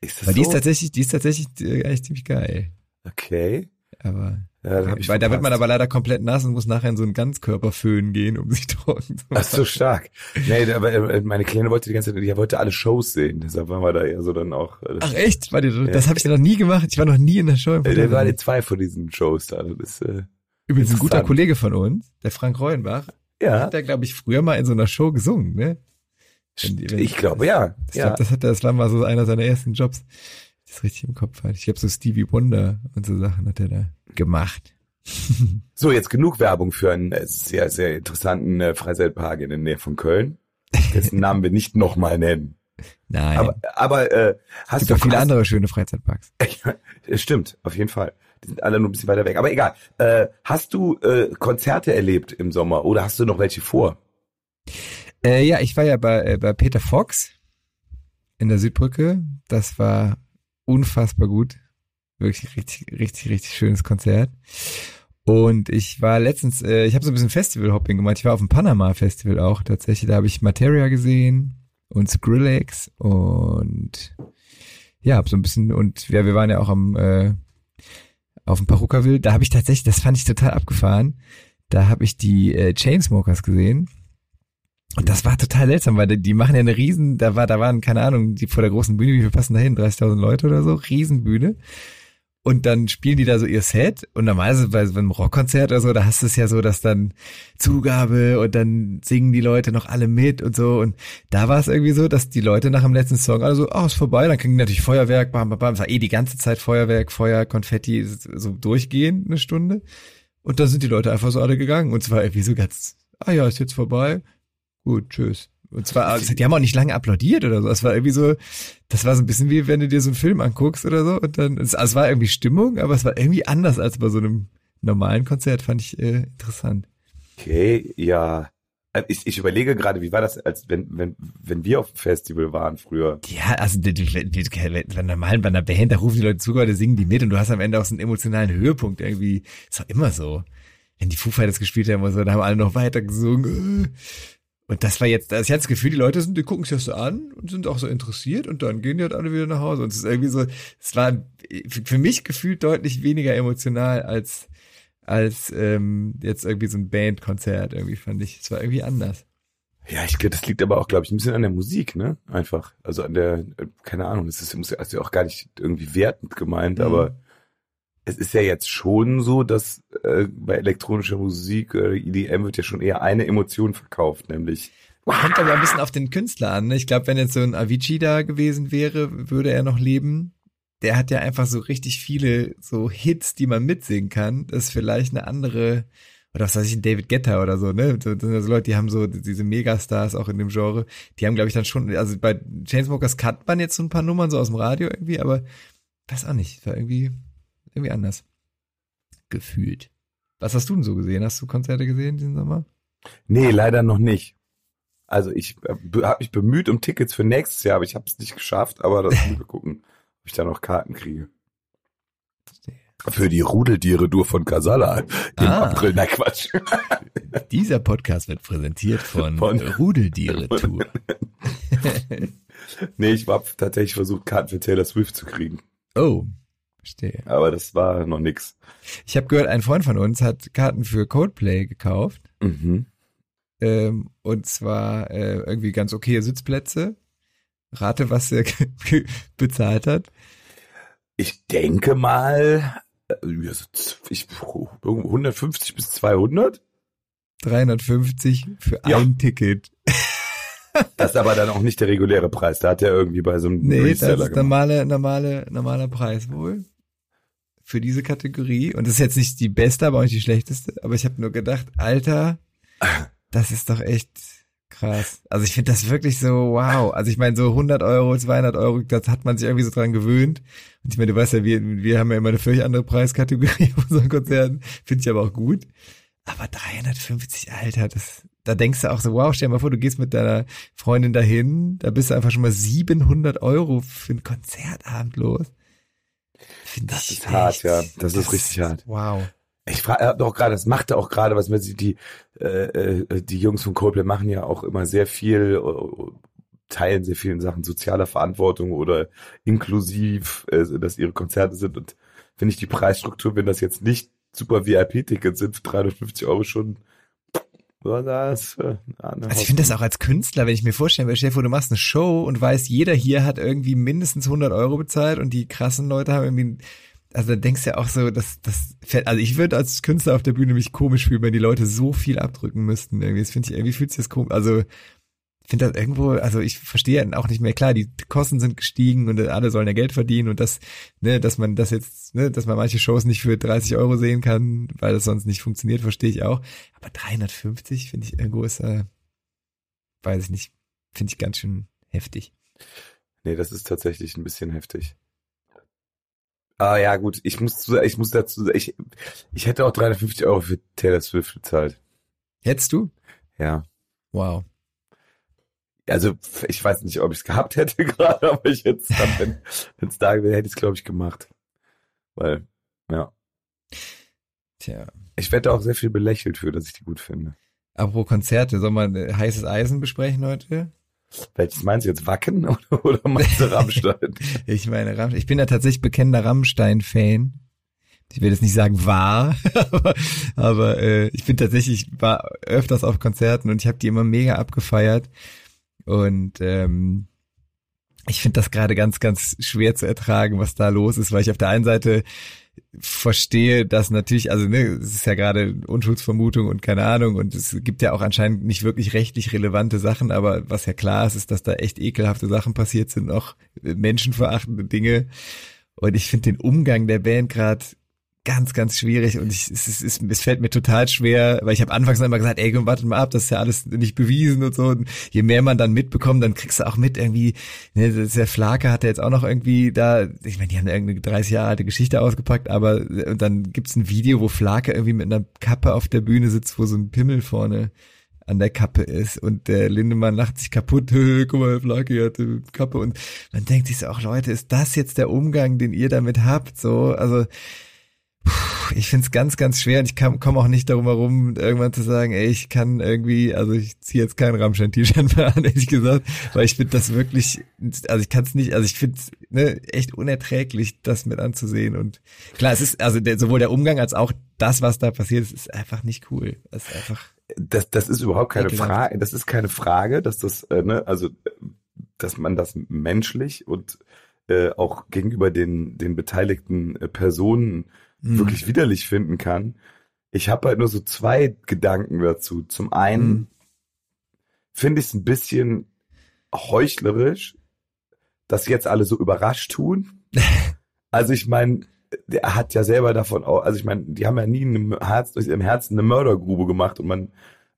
Ist das
Aber
so?
die ist tatsächlich, die ist tatsächlich äh, eigentlich ziemlich geil.
okay.
Aber
Ja, ich
Weil da wird man aber leider komplett nass und muss nachher in so einen Ganzkörperföhn gehen, um sich trocken zu
Ach
machen.
so stark. Nee, aber äh, meine Kleine wollte die ganze Zeit, die wollte alle Shows sehen. Deshalb waren wir da eher so dann auch. äh,
Ach echt? War die, das habe ich noch nie gemacht. Ich war noch nie in der Show. im
Der war
Fernsehen.
die zwei von diesen Shows da. Das ist, äh,
Übrigens ein guter. Kollege von uns, der Frank Reuenbach,
ja,
hat der, glaube ich, früher mal in so einer Show gesungen, ne? Wenn wenn-
ich glaube ja.
Ich
ja.
glaube, das hat das war mal so einer seiner ersten Jobs. Das richtig im Kopf hat. Ich glaube, so Stevie Wonder und so Sachen hat er da gemacht.
So, jetzt genug Werbung für einen äh, sehr, sehr interessanten äh, Freizeitpark in der Nähe von Köln, dessen Namen wir nicht nochmal nennen.
Nein.
Aber, aber äh, hast
es gibt
du
auch viele
hast-
andere schöne Freizeitparks.
Es stimmt, auf jeden Fall. Die sind alle nur ein bisschen weiter weg. Aber egal. Äh, hast du äh, Konzerte erlebt im Sommer oder hast du noch welche vor?
Äh, ja, ich war ja bei, äh, bei Peter Fox in der Südbrücke. Das war unfassbar gut. Wirklich richtig, richtig, richtig schönes Konzert. Und ich war letztens, äh, ich habe so ein bisschen Festival-Hopping gemacht. Ich war auf dem Panama-Festival auch tatsächlich. Da habe ich Materia gesehen und Skrillex und ja, hab so ein bisschen und ja, wir waren ja auch am äh, auf dem Perukaville. Da habe ich tatsächlich, das fand ich total abgefahren. Da habe ich die äh, Chainsmokers gesehen. Und das war total seltsam, weil die, die machen ja eine riesen, da war, da waren, keine Ahnung, die vor der großen Bühne, wie viel passen da hin? 30.000 Leute oder so, Riesenbühne. Und dann spielen die da so ihr Set und normalerweise bei so einem Rockkonzert oder so, da hast du es ja so, dass dann Zugabe und dann singen die Leute noch alle mit und so. Und da war es irgendwie so, dass die Leute nach dem letzten Song alle so, ach, ist vorbei, dann kriegen natürlich Feuerwerk, bam, bam, bam, es war eh die ganze Zeit Feuerwerk, Feuer, Konfetti, so durchgehend eine Stunde. Und dann sind die Leute einfach so alle gegangen. Und zwar irgendwie so ganz, ah ja, ist jetzt vorbei, gut, tschüss. Und zwar, also, die haben auch nicht lange applaudiert oder so. Es war irgendwie so, das war so ein bisschen wie wenn du dir so einen Film anguckst oder so. Und dann, es, also es war irgendwie Stimmung, aber es war irgendwie anders als bei so einem normalen Konzert, fand ich äh, interessant.
Okay, ja. Äh, Ich, ich überlege gerade, wie war das, als wenn, wenn, wenn wir auf dem Festival waren früher?
Ja, also wenn normal bei einer Band, da rufen die Leute zu, da singen die mit und du hast am Ende auch so einen emotionalen Höhepunkt irgendwie. Ist doch immer so. Wenn die Foo Fighters gespielt haben so, dann haben alle noch weiter gesungen. Und das war jetzt, also ich hatte das Gefühl, die Leute sind, die gucken sich das so an und sind auch so interessiert und dann gehen die halt alle wieder nach Hause. Und es ist irgendwie so, es war für mich gefühlt deutlich weniger emotional als, als ähm, jetzt irgendwie so ein Bandkonzert. Irgendwie fand ich, es war irgendwie anders.
Ja, ich glaube, das liegt aber auch, glaube ich, ein bisschen an der Musik, ne? Einfach. Also an der, äh, keine Ahnung, das ist, muss ja also auch gar nicht irgendwie wertend gemeint,
Mhm.
aber es ist ja jetzt schon so, dass äh, bei elektronischer Musik äh, EDM wird ja schon eher eine Emotion verkauft, nämlich
Kommt aber ein bisschen auf den Künstler an. Ne? Ich glaube, wenn jetzt so ein Avicii da gewesen wäre, würde er noch leben. Der hat ja einfach so richtig viele so Hits, die man mitsingen kann. Das ist vielleicht eine andere, oder was weiß ich, ein David Guetta oder so, ne? So, das sind also Leute, die haben so diese Megastars auch in dem Genre. Die haben, glaube ich, dann schon, also bei Chainsmokers kannte man jetzt so ein paar Nummern so aus dem Radio irgendwie, aber weiß auch nicht. War irgendwie, irgendwie anders. Gefühlt. Was hast du denn so gesehen? Hast du Konzerte gesehen diesen Sommer?
Nee, leider noch nicht. Also ich äh, habe mich bemüht um Tickets für nächstes Jahr, aber ich habe es nicht geschafft. Aber das müssen wir gucken, ob ich da noch Karten kriege. Für die Rudeltiere-Tour von Casala im
Ah.
April. Na Quatsch.
Dieser Podcast wird präsentiert von,
Von-
Rudeltiere Tour.
nee, ich habe tatsächlich versucht, Karten für Taylor Swift zu kriegen.
Oh, verstehe.
Aber das war noch nix.
Ich habe gehört, ein Freund von uns hat Karten für Coldplay gekauft.
Mhm.
Ähm, und zwar äh, irgendwie ganz okay Sitzplätze. Rate, was er bezahlt hat.
Ich denke mal, äh, ich, 150 bis 200.
350 für
Ja.
ein Ticket.
Das ist aber dann auch nicht der reguläre Preis. Da hat er irgendwie bei so einem
Nee, das
Reseller
ist
gemacht.
normale, normale, normaler Preis wohl. Für diese Kategorie. Und das ist jetzt nicht die beste, aber auch nicht die schlechteste. Aber ich habe nur gedacht, Alter, das ist doch echt krass. Also ich finde das wirklich so, wow. Also ich meine, so 100 Euro, 200 Euro, das hat man sich irgendwie so dran gewöhnt. Und ich meine, du weißt ja, wir, wir haben ja immer eine völlig andere Preiskategorie auf unseren Konzerten. Finde ich aber auch gut. Aber 350, Alter, das, da denkst du auch so, wow, stell dir mal vor, du gehst mit deiner Freundin dahin, da bist du einfach schon mal 700 Euro für einen Konzertabend los. Find
Das
ich
ist hart,
echt-
ja. Das ist richtig hart.
Wow.
Ich frage doch gerade, das macht er auch gerade, was man sieht, die, äh, äh, die Jungs von Coldplay machen ja auch immer sehr viel, äh, teilen sehr viel in Sachen sozialer Verantwortung oder inklusiv, äh, dass ihre Konzerte sind und finde ich die Preisstruktur, wenn das jetzt nicht super VIP-Tickets sind für 350 Euro schon das äh,
also ich finde das auch als Künstler, wenn ich mir vorstelle, Chef, du machst eine Show und weißt, jeder hier hat irgendwie mindestens 100 Euro bezahlt und die krassen Leute haben irgendwie, also da denkst du ja auch so, dass das, also ich würde als Künstler auf der Bühne mich komisch fühlen, wenn die Leute so viel abdrücken müssten. Irgendwie, das finde ich, irgendwie fühlt sich das komisch, also finde das irgendwo, also ich verstehe auch nicht mehr klar, die Kosten sind gestiegen und alle sollen ja Geld verdienen und das, ne, dass man das jetzt, ne, dass man manche Shows nicht für 30 Euro sehen kann, weil das sonst nicht funktioniert, verstehe ich auch. Aber 350 finde ich irgendwo ist, äh, weiß ich nicht, finde ich ganz schön heftig.
Nee, das ist tatsächlich ein bisschen heftig. Ah ja, gut, ich muss, ich muss dazu sagen, ich, ich hätte auch 350 Euro für Taylor Swift bezahlt.
Hättest du?
Ja.
Wow
also ich weiß nicht, ob ich es gehabt hätte gerade, aber ich jetzt, wenn es da wäre, hätte ich es glaube ich gemacht. Weil, ja.
Tja.
Ich werde auch sehr viel belächelt für, dass ich die gut finde.
Apropos Konzerte, soll man heißes Eisen besprechen heute?
Welches meinst du jetzt, Wacken oder, oder meinst du Rammstein?
ich meine Rammstein. Ich bin ja tatsächlich bekennender Rammstein-Fan. Ich will jetzt nicht sagen war, aber, aber äh, ich bin tatsächlich war öfters auf Konzerten und ich habe die immer mega abgefeiert. Und ähm, ich finde das gerade ganz, ganz schwer zu ertragen, was da los ist, weil ich auf der einen Seite verstehe, dass natürlich, also ne, es ist ja gerade Unschuldsvermutung und keine Ahnung und es gibt ja auch anscheinend nicht wirklich rechtlich relevante Sachen, aber was ja klar ist, ist, dass da echt ekelhafte Sachen passiert sind, auch menschenverachtende Dinge. Und ich finde den Umgang der Band gerade ganz, ganz schwierig und ich, es, es, es, es fällt mir total schwer, weil ich habe anfangs immer gesagt, ey, wartet mal ab, das ist ja alles nicht bewiesen und so. Und je mehr man dann mitbekommt, dann kriegst du auch mit irgendwie, ne, der Flake hat ja jetzt auch noch irgendwie da, ich meine, die haben irgendeine 30 Jahre alte Geschichte ausgepackt, aber und dann gibt's ein Video, wo Flake irgendwie mit einer Kappe auf der Bühne sitzt, wo so ein Pimmel vorne an der Kappe ist und der Lindemann lacht sich kaputt, guck mal, Flake hat eine Kappe und man denkt sich so auch, Leute, ist das jetzt der Umgang, den ihr damit habt? So, also ich finde es ganz, ganz schwer und ich komme auch nicht darum herum, irgendwann zu sagen, ey, ich kann irgendwie, also ich ziehe jetzt kein Rammstein-T-Shirt mehr an, ehrlich gesagt, weil ich finde das wirklich, also ich kann es nicht, also ich finde es ne, echt unerträglich, das mit anzusehen und klar, es ist, also der, sowohl der Umgang als auch das, was da passiert ist, ist einfach nicht cool. Das ist einfach.
Das, das ist überhaupt keine Frage, das ist keine Frage, dass das, äh, ne, also, dass man das menschlich und äh, auch gegenüber den, den beteiligten äh, Personen mhm. wirklich widerlich finden kann. Ich habe halt nur so zwei Gedanken dazu. Zum einen mhm. finde ich es ein bisschen heuchlerisch, dass jetzt alle so überrascht tun. also ich meine, der hat ja selber davon auch, also ich meine, die haben ja nie im Herz, im Herzen eine Mördergrube gemacht und man,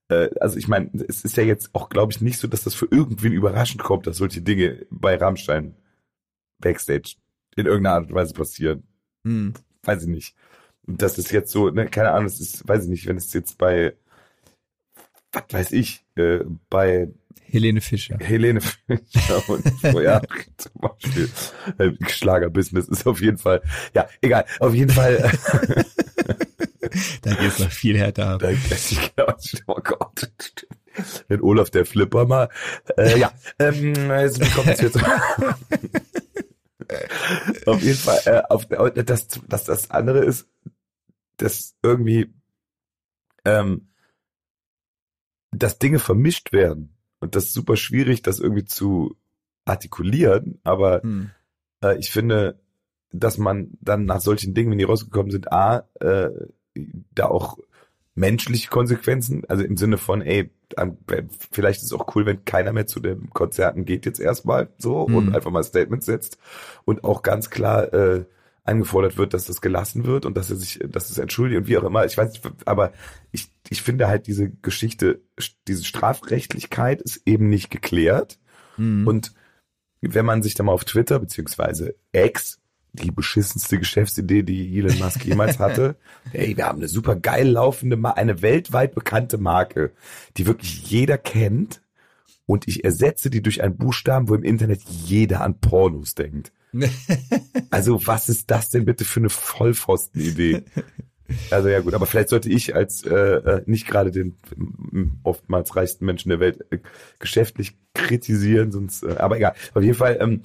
äh, also ich meine, es ist ja jetzt auch, glaube ich, nicht so, dass das für irgendwen überraschend kommt, dass solche Dinge bei Rammstein Backstage in irgendeiner Art und Weise passieren. Hm weiß ich nicht. Und das ist jetzt so, ne, keine Ahnung, das ist, weiß ich nicht, wenn es jetzt bei, was weiß ich, äh, bei
Helene Fischer.
Helene Fischer und ja, zum Beispiel äh, Schlagerbusiness ist auf jeden Fall, ja, egal, auf jeden Fall.
da geht's noch viel härter ab.
Da, genau, oh Gott. Wenn Olaf der Flipper mal, äh, ja, ähm, jetzt, wie kommt es jetzt? auf jeden Fall, äh, auf, das, das, das andere ist, dass irgendwie, ähm, dass Dinge vermischt werden. Und das ist super schwierig, das irgendwie zu artikulieren, aber hm. äh, ich finde, dass man dann nach solchen Dingen, wenn die rausgekommen sind, A, äh, da auch menschliche Konsequenzen, also im Sinne von, ey, vielleicht ist es auch cool, wenn keiner mehr zu den Konzerten geht jetzt erstmal so mhm. und einfach mal Statements setzt und auch ganz klar äh, angefordert wird, dass das gelassen wird und dass er sich, dass es entschuldigt und wie auch immer. Ich weiß nicht, aber ich, ich finde halt diese Geschichte, diese Strafrechtlichkeit ist eben nicht geklärt. Mhm. Und wenn man sich da mal auf Twitter beziehungsweise X die beschissenste Geschäftsidee, die Elon Musk jemals hatte. Ey, wir haben eine super geil laufende, eine weltweit bekannte Marke, die wirklich jeder kennt. Und ich ersetze die durch einen Buchstaben, wo im Internet jeder an Pornos denkt. also was ist das denn bitte für eine Vollpfosten-Idee? Also ja gut, aber vielleicht sollte ich als äh, äh nicht gerade den oftmals reichsten Menschen der Welt äh, geschäftlich kritisieren, sonst. Äh, aber egal. Auf jeden Fall ähm,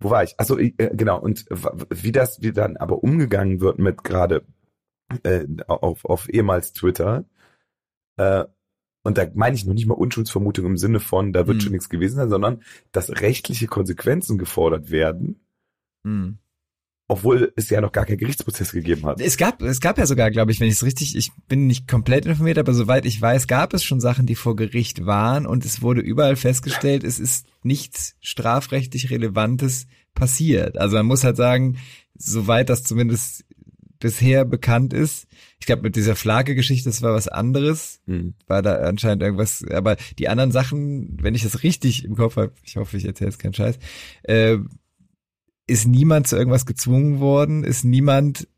wo war ich? Achso, äh, genau. Und wie das, wie dann aber umgegangen wird mit gerade äh, auf, auf ehemals Twitter. Äh, und da meine ich noch nicht mal Unschuldsvermutung im Sinne von, da wird
Mhm.
schon nichts gewesen sein, sondern dass rechtliche Konsequenzen gefordert werden,
Hm.
Obwohl es ja noch gar keinen Gerichtsprozess gegeben hat.
Es gab, es gab ja sogar, glaube ich, wenn ich es richtig, ich bin nicht komplett informiert, aber soweit ich weiß, gab es schon Sachen, die vor Gericht waren und es wurde überall festgestellt, es ist nichts strafrechtlich Relevantes passiert. Also man muss halt sagen, soweit das zumindest bisher bekannt ist, ich glaube mit dieser Flake-Geschichte, das war was anderes,
Hm.
war da anscheinend irgendwas, aber die anderen Sachen, wenn ich das richtig im Kopf habe, ich hoffe, ich erzähle jetzt keinen Scheiß, äh, ist niemand zu irgendwas gezwungen worden, ist niemand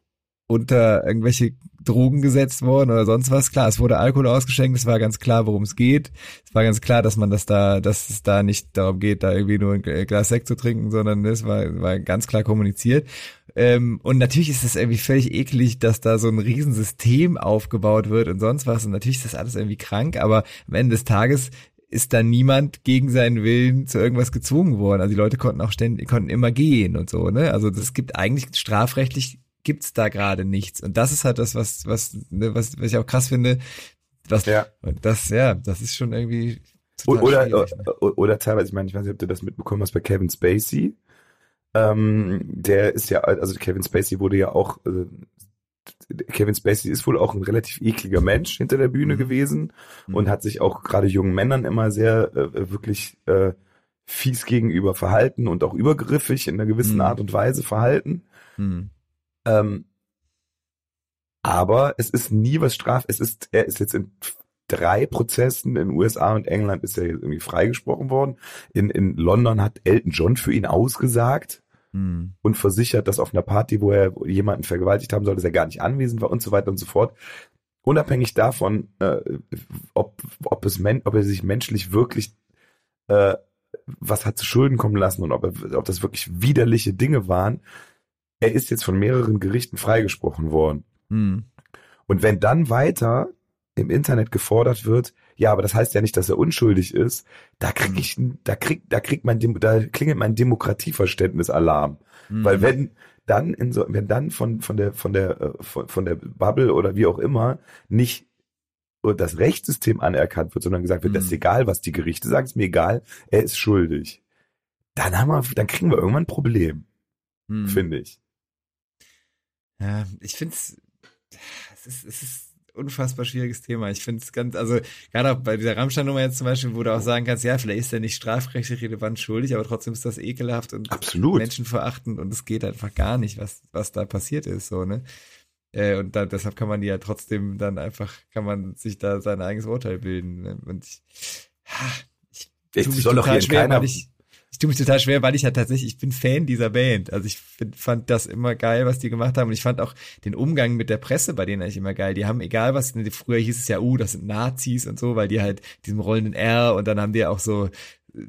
unter irgendwelche Drogen gesetzt worden oder sonst was. Klar, es wurde Alkohol ausgeschenkt, es war ganz klar, worum es geht. Es war ganz klar, dass man das da, dass es da nicht darum geht, da irgendwie nur ein Glas Sekt zu trinken, sondern es war, war ganz klar kommuniziert. Ähm, und natürlich ist es irgendwie völlig eklig, dass da so ein Riesensystem aufgebaut wird und sonst was. Und natürlich ist das alles irgendwie krank, aber am Ende des Tages ist da niemand gegen seinen Willen zu irgendwas gezwungen worden. Also die Leute konnten auch ständig, konnten immer gehen und so, ne? Also das gibt eigentlich strafrechtlich gibt's da gerade nichts. Und das ist halt das, was, was, ne, was, was ich auch krass finde. Was,
Ja.
und das, ja, das ist schon irgendwie
Oder,
schwierig, ne?
oder, oder teilweise, ich meine, ich weiß nicht, ob du das mitbekommen hast bei Kevin Spacey. Ähm, der ist ja, also Kevin Spacey wurde ja auch, äh, Kevin Spacey ist wohl auch ein relativ ekliger Mensch hinter der Bühne
Mhm.
gewesen
Mhm.
und hat sich auch gerade jungen Männern immer sehr äh, wirklich äh, fies gegenüber verhalten und auch übergriffig in einer gewissen
Mhm.
Art und Weise verhalten.
Hm.
Ähm, aber es ist nie was straf. Es ist, er ist jetzt in drei Prozessen in USA und England ist er jetzt irgendwie freigesprochen worden. In, in London hat Elton John für ihn ausgesagt
Hm.
und versichert, dass auf einer Party, wo er jemanden vergewaltigt haben soll, dass er gar nicht anwesend war und so weiter und so fort. Unabhängig davon, äh, ob, ob, es men ob er sich menschlich wirklich äh, was hat zu Schulden kommen lassen und ob, er, ob das wirklich widerliche Dinge waren, er ist jetzt von mehreren Gerichten freigesprochen worden.
Hm.
Und wenn dann weiter im Internet gefordert wird, ja, aber das heißt ja nicht, dass er unschuldig ist, da krieg ich, da krieg, da kriegt mein, da klingelt mein Demokratieverständnis Alarm.
Hm.
Weil wenn dann in so, wenn dann von, von der, von der, äh, von, von der Bubble oder wie auch immer nicht das Rechtssystem anerkannt wird, sondern gesagt wird, das ist
Mhm.
egal, was die Gerichte sagen, ist mir egal, er ist schuldig. Dann haben wir, dann kriegen wir irgendwann ein Problem,
Hm.
finde ich.
Ja, ich finde es, es ist, es ist unfassbar schwieriges Thema. Ich finde es ganz, also gerade auch bei dieser Rammstein-Nummer jetzt zum Beispiel, wo du auch sagen kannst, ja, vielleicht ist er nicht strafrechtlich relevant schuldig, aber trotzdem ist das ekelhaft und
Absolut.
menschenverachtend und es geht einfach gar nicht, was, was da passiert ist, so, ne? Äh, und da, deshalb kann man die ja trotzdem dann einfach, kann man sich da sein eigenes Urteil bilden. Ne? Und ich, ha, ich mich
soll doch hier keiner-
ich, ich tue mich total schwer, weil ich ja tatsächlich, ich bin Fan dieser Band. Also ich find, fand das immer geil, was die gemacht haben. Und ich fand auch den Umgang mit der Presse bei denen eigentlich immer geil. Die haben, egal was, früher hieß es ja, uh, das sind Nazis und so, weil die halt diesem rollenden R und dann haben die auch so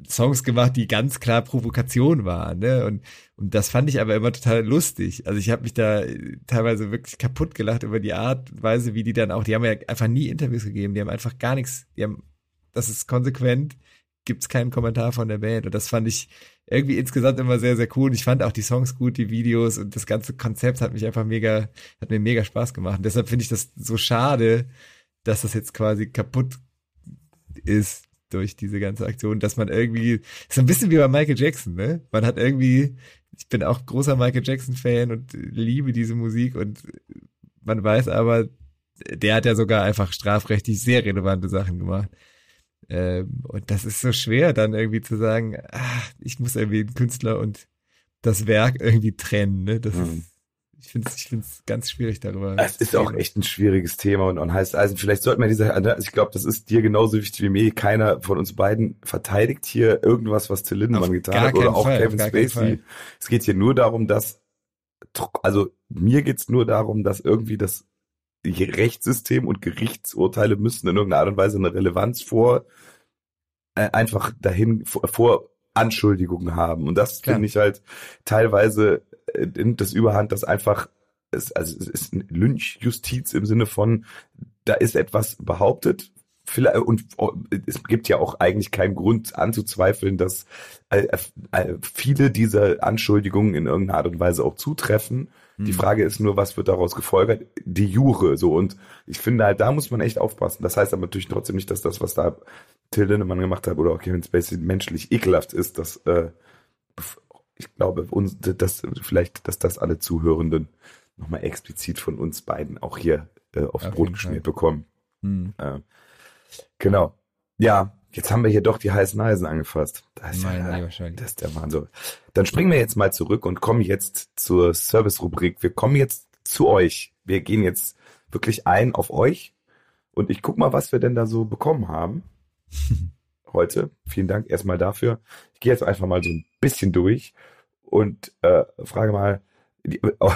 Songs gemacht, die ganz klar Provokation waren, ne? Und, und das fand ich aber immer total lustig. Also ich habe mich da äh, teilweise wirklich kaputt gelacht über die Art und Weise, wie die dann auch, die haben ja einfach nie Interviews gegeben, die haben einfach gar nichts, die haben, das ist konsequent, gibt's keinen Kommentar von der Band. Und das fand ich irgendwie insgesamt immer sehr, sehr cool. Und ich fand auch die Songs gut, die Videos und das ganze Konzept hat mich einfach mega, hat mir mega Spaß gemacht. Und deshalb finde ich das so schade, dass das jetzt quasi kaputt ist durch diese ganze Aktion, dass man irgendwie, so ein bisschen wie bei Michael Jackson, ne? Man hat irgendwie, ich bin auch großer Michael Jackson Fan und liebe diese Musik und man weiß aber, der hat ja sogar einfach strafrechtlich sehr relevante Sachen gemacht. Ähm, und das ist so schwer, dann irgendwie zu sagen, ah, ich muss irgendwie den Künstler und das Werk irgendwie trennen, ne? Das
Mhm.
ist, ich finde es ich find's ganz schwierig darüber.
Es ist auch echt ein schwieriges Thema und, und heißt, also vielleicht sollten wir diese, also ich glaube, das ist dir genauso wichtig wie mir. Keiner von uns beiden verteidigt hier irgendwas, was Till Lindemann
Auf
getan hat oder auch
Fall,
Kevin Spacey. Es geht hier nur darum, dass, also mir geht's nur darum, dass irgendwie das Rechtssystem und Gerichtsurteile müssen in irgendeiner Art und Weise eine Relevanz vor, äh, einfach dahin, vor, vor Anschuldigungen haben. Und das finde ich halt teilweise äh, das Überhand, dass einfach es, also es ist eine Lynchjustiz im Sinne von, da ist etwas behauptet vielleicht, und oh, es gibt ja auch eigentlich keinen Grund anzuzweifeln, dass äh, äh, viele dieser Anschuldigungen in irgendeiner Art und Weise auch zutreffen. Die
Hm.
Frage ist nur, was wird daraus gefolgert? Die Jure, so. Und ich finde halt, da muss man echt aufpassen. Das heißt aber natürlich trotzdem nicht, dass das, was da Till Lindemann gemacht hat oder auch Kevin Spacey menschlich ekelhaft ist, dass, äh, ich glaube, uns, dass vielleicht, dass das alle Zuhörenden nochmal explizit von uns beiden auch hier äh, aufs
Auf
Brot geschmiert
Fall.
bekommen.
Hm.
Äh, genau. Ja, jetzt haben wir hier doch die heißen Eisen angefasst. Das ist,
Mein
ja, das ist der Wahnsinn. Dann springen wir jetzt mal zurück und kommen jetzt zur Service-Rubrik. Wir kommen jetzt zu euch. Wir gehen jetzt wirklich ein auf euch und ich guck mal, was wir denn da so bekommen haben heute. Vielen Dank erstmal dafür. Ich gehe jetzt einfach mal so ein bisschen durch und äh, frage mal, die, oh,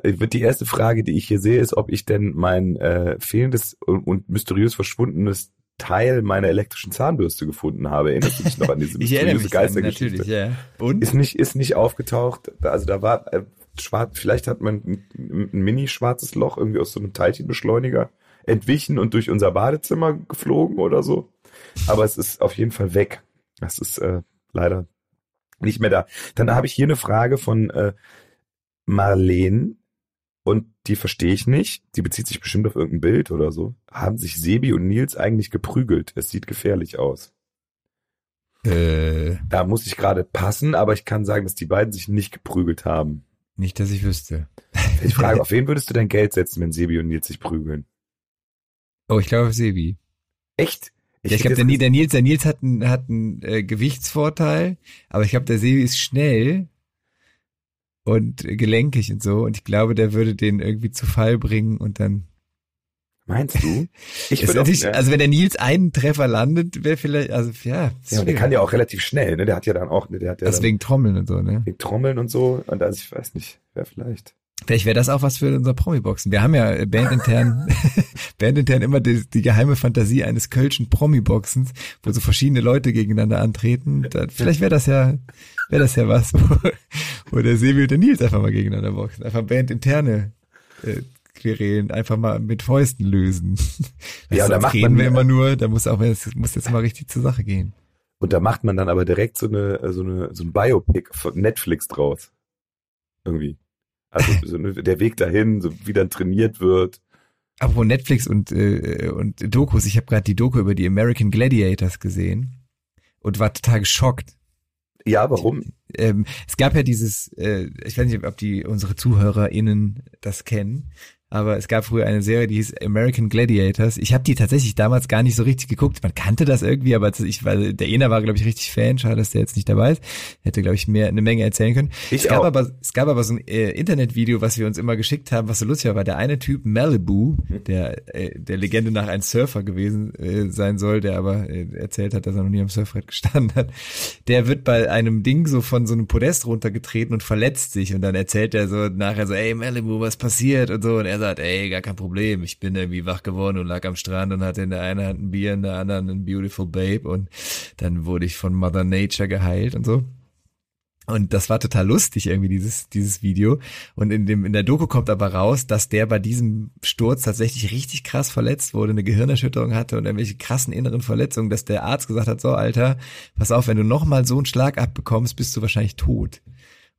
die erste Frage, die ich hier sehe, ist, ob ich denn mein äh, fehlendes und, und mysteriös verschwundenes Teil meiner elektrischen Zahnbürste gefunden habe. Erinnerst du dich noch an diese mysteriöse Geistergeschichte?
natürlich, ja. Und?
Ist nicht, ist nicht aufgetaucht. Also da war äh, schwarz, vielleicht hat man ein, ein mini schwarzes Loch irgendwie aus so einem Teilchenbeschleuniger entwichen und durch unser Badezimmer geflogen oder so. Aber es ist auf jeden Fall weg. Das ist äh, leider nicht mehr da. Dann habe ich hier eine Frage von äh, Marleen und die verstehe ich nicht. Die bezieht sich bestimmt auf irgendein Bild oder so. Haben sich Sebi und Nils eigentlich geprügelt? Es sieht gefährlich aus.
Äh,
Da muss ich gerade passen, aber ich kann sagen, dass die beiden sich nicht geprügelt haben.
nicht, dass ich wüsste.
Ich frage, auf wen würdest du dein Geld setzen, wenn Sebi und Nils sich prügeln?
Oh, ich glaube auf Sebi.
Echt?
ja, ich glaube, der, der Nils, der Nils hat einen, hat einen äh, Gewichtsvorteil, aber ich glaube, der Sebi ist schnell und gelenkig und so und ich glaube, der würde den irgendwie zu Fall bringen und dann
Meinst du? Ich würde auch,
natürlich,
ja,
also wenn der Nils einen Treffer landet, wäre vielleicht, also ja,
ja, und der kann ja auch relativ schnell, ne? Der hat ja dann auch, ne? Der hat ja
also
dann
wegen Trommeln und so, ne?
wegen Trommeln und so. Und also ich weiß nicht, wer vielleicht.
Vielleicht wäre das auch was für unser Promi-Boxen. Wir haben ja äh, bandintern, bandintern immer die, die geheime Fantasie eines kölschen Promi-Boxens, wo so verschiedene Leute gegeneinander antreten. Vielleicht wäre das ja, wäre das ja was, wo, wo der Sebi und der Nils einfach mal gegeneinander boxen. Einfach bandinterne äh, Querelen einfach mal mit Fäusten lösen.
Ja,
Weißt du,
da macht
reden
man-
wir immer nur, da muss auch, es muss jetzt mal richtig zur Sache gehen.
Und da macht man dann aber direkt so eine, so eine, so ein Biopic von Netflix draus. Irgendwie. Also so der Weg dahin, so wie dann trainiert wird.
Apropos Netflix und, äh, und Dokus, ich habe gerade die Doku über die American Gladiators gesehen und war total geschockt.
Ja, warum?
Ähm, es gab ja dieses, äh, ich weiß nicht, ob die unsere ZuhörerInnen das kennen, aber es gab früher eine Serie, die hieß American Gladiators. Ich habe die tatsächlich damals gar nicht so richtig geguckt. Man kannte das irgendwie, aber ich war, der Ena war, glaube ich, richtig Fan. Schade, dass der jetzt nicht dabei ist. Hätte, glaube ich, mehr eine Menge erzählen können.
Ich
es gab
auch.
aber, es gab aber so ein äh, Internetvideo, was wir uns immer geschickt haben, was so lustig war, war der eine Typ Malibu, der äh, der Legende nach ein Surfer gewesen äh, sein soll, der aber äh, erzählt hat, dass er noch nie am Surfbrett gestanden hat. Der wird bei einem Ding so von so einem Podest runtergetreten und verletzt sich und dann erzählt er so nachher so, ey Malibu, was passiert und so und er sagt, ey, gar kein Problem, ich bin irgendwie wach geworden und lag am Strand und hatte in der einen Hand ein Bier, in der anderen ein Beautiful Babe und dann wurde ich von Mother Nature geheilt und so. Und das war total lustig irgendwie dieses dieses Video und in dem in der Doku kommt aber raus, dass der bei diesem Sturz tatsächlich richtig krass verletzt wurde, eine Gehirnerschütterung hatte und irgendwelche krassen inneren Verletzungen, dass der Arzt gesagt hat, so Alter, pass auf, wenn du noch mal so einen Schlag abbekommst, bist du wahrscheinlich tot.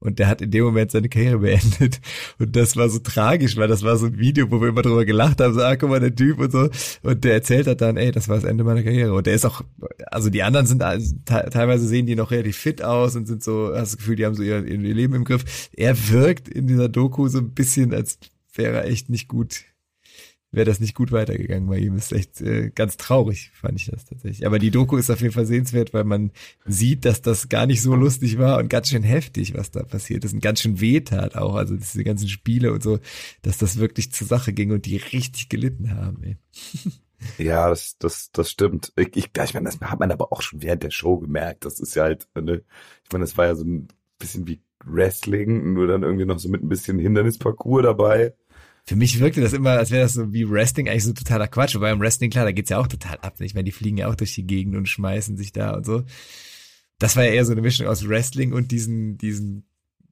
Und der hat in dem Moment seine Karriere beendet. Und das war so tragisch, weil das war so ein Video, wo wir immer drüber gelacht haben, so, ah, guck mal, der Typ und so. Und der erzählt hat dann, ey, das war das Ende meiner Karriere. Und der ist auch, also die anderen sind, also, te- teilweise sehen die noch relativ fit aus und sind so, hast das Gefühl, die haben so ihr, ihr Leben im Griff. Er wirkt in dieser Doku so ein bisschen, als wäre er echt nicht gut, wäre das nicht gut weitergegangen bei ihm. Ist echt äh, ganz traurig, fand ich das tatsächlich. Aber die Doku ist auf jeden Fall sehenswert, weil man sieht, dass das gar nicht so lustig war und ganz schön heftig, was da passiert ist und ganz schön wehtat auch. Also diese ganzen Spiele und so, dass das wirklich zur Sache ging und die richtig gelitten haben. Ey.
Ja, das, das, das stimmt. Ich, ich, ich meine, das hat man aber auch schon während der Show gemerkt. Das ist ja halt, ne, ich meine, das war ja so ein bisschen wie Wrestling, nur dann irgendwie noch so mit ein bisschen Hindernisparcours dabei.
Für mich wirkte das immer, als wäre das so wie Wrestling eigentlich so totaler Quatsch. Wobei im Wrestling, klar, da geht's ja auch total ab. Ich meine, die fliegen ja auch durch die Gegend und schmeißen sich da und so. Das war ja eher so eine Mischung aus Wrestling und diesen, diesen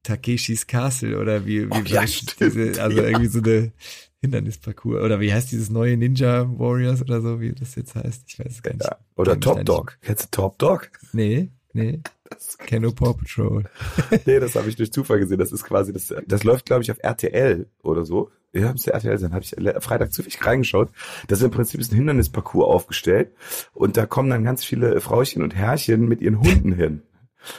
Takeshis Castle oder wie, wie
Oh, ja, stimmt,
diese, also
ja.
irgendwie so eine Hindernisparcours oder wie heißt dieses neue Ninja Warriors oder so, wie das jetzt heißt? Ich weiß es gar nicht.
Ja. Oder Top. Dog. Kennst du Top Dog?
Nee, nee.
Das,
Kenno Paw Patrol.
nee, das habe ich durch Zufall gesehen. Das ist quasi, das, das läuft, glaube ich, auf RTL oder so. Ja, müsste RTL sein. Habe ich Freitag zufällig reingeschaut. Das ist im Prinzip ein Hindernisparcours aufgestellt. Und da kommen dann ganz viele Frauchen und Herrchen mit ihren Hunden hin.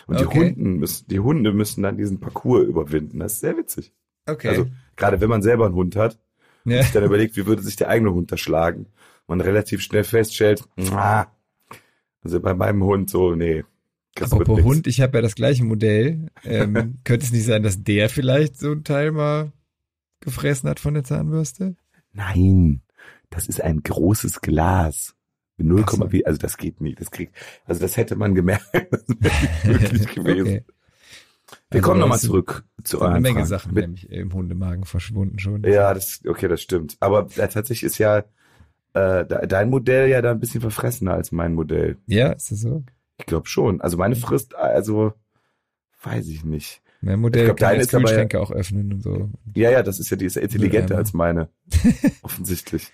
Und die
Okay.
Hunden müssen, die Hunde müssen dann diesen Parcours überwinden. Das ist sehr witzig.
Okay.
Also, gerade wenn man selber einen Hund hat,
ja.
sich dann überlegt, wie würde sich der eigene Hund da schlagen. Man relativ schnell feststellt, also bei meinem Hund so, nee. Das
Apropos. Hund, ich habe ja das gleiche Modell. Ähm, könnte es nicht sein, dass der vielleicht so ein Teil mal gefressen hat von der Zahnbürste?
Nein, das ist ein großes Glas. 0,
Ach so.
also das geht nie. Das kriegt, also das hätte man gemerkt. Das wäre nicht möglich gewesen.
Okay.
Wir
Also
kommen nochmal zurück zu
Sind eine
euren
Menge
Fragen.
Sachen
Mit,
nämlich im Hundemagen verschwunden schon.
ja, das, okay, das stimmt. Aber äh, tatsächlich ist ja äh, de- dein Modell ja da ein bisschen verfressener als mein Modell.
Ja, ist das so?
Ich glaube schon. Also meine Frist, also weiß ich nicht.
Mein Modell
Ich glaub,
kann Kühlschränke auch öffnen und so.
Ja, ja, das ist ja, die ist ja intelligenter als meine. Offensichtlich.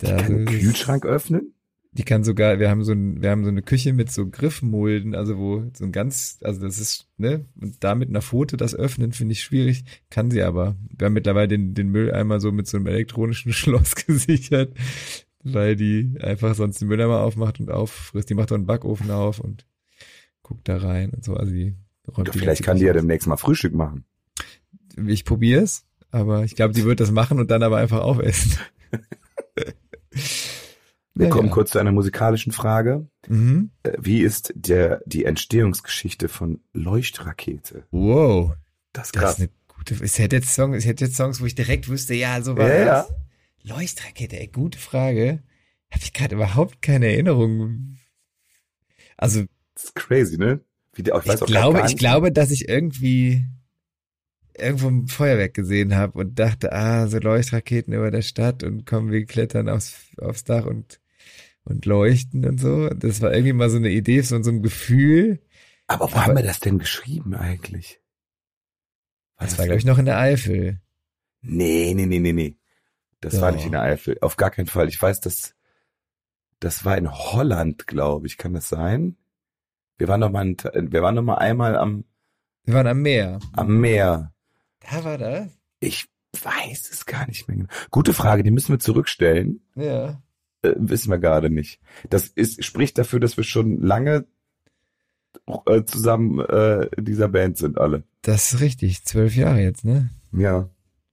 Die kann einen Kühlschrank öffnen?
Die kann sogar, wir haben so ein, wir haben so eine Küche mit so Griffmulden, also wo so ein ganz, also das ist, ne, und da mit einer Pfote das öffnen, finde ich schwierig, kann sie aber. Wir haben mittlerweile den, den Mülleimer so mit so einem elektronischen Schloss gesichert, weil die einfach sonst den Mülleimer aufmacht und auffrisst. Die macht doch einen Backofen auf und guckt da rein und so, also die räumt
Ja,
die
vielleicht kann die ja demnächst mal Frühstück machen.
Ich probier's, aber ich glaube, die wird das machen und dann aber einfach aufessen.
Wir
Ja,
kommen
ja.
kurz zu einer musikalischen Frage.
Mhm.
Äh, Wie ist der, die Entstehungsgeschichte von Leuchtrakete?
Wow.
Das ist
Das
krass.
ist eine gute. Ich hätte jetzt Songs, ich hätte jetzt Songs, wo ich direkt wüsste, ja, so war
Ja, ja.
Leuchtrakete, ey, gute Frage. Habe ich gerade überhaupt keine Erinnerung. Also
Das ist crazy, ne? Wie der, ich,
ich
weiß auch
glaube, ich glaube, dass ich irgendwie irgendwo ein Feuerwerk gesehen habe und dachte, ah, so Leuchtraketen über der Stadt und kommen wir klettern aufs, aufs Dach und und leuchten und so. Das war irgendwie mal so eine Idee, so, so ein Gefühl.
Aber wo
aber-
haben wir das denn geschrieben eigentlich?
Das war, glaube ich, noch in der Eifel.
Nee, nee, nee, nee, nee. Das
Doch.
war nicht in der Eifel. Auf gar keinen Fall. Ich weiß, dass das war in Holland, glaube ich. Kann das sein? Wir waren noch mal, ein- wir waren noch mal einmal am,
Wir waren am Meer.
am Meer.
Da war das?
Ich weiß es gar nicht mehr. genau. Gute Frage, die müssen wir zurückstellen.
Ja.
Äh, wissen wir gerade nicht. Das ist, spricht dafür, dass wir schon lange äh, zusammen äh, in dieser Band sind alle.
Das ist richtig, zwölf Jahre jetzt, ne?
Ja,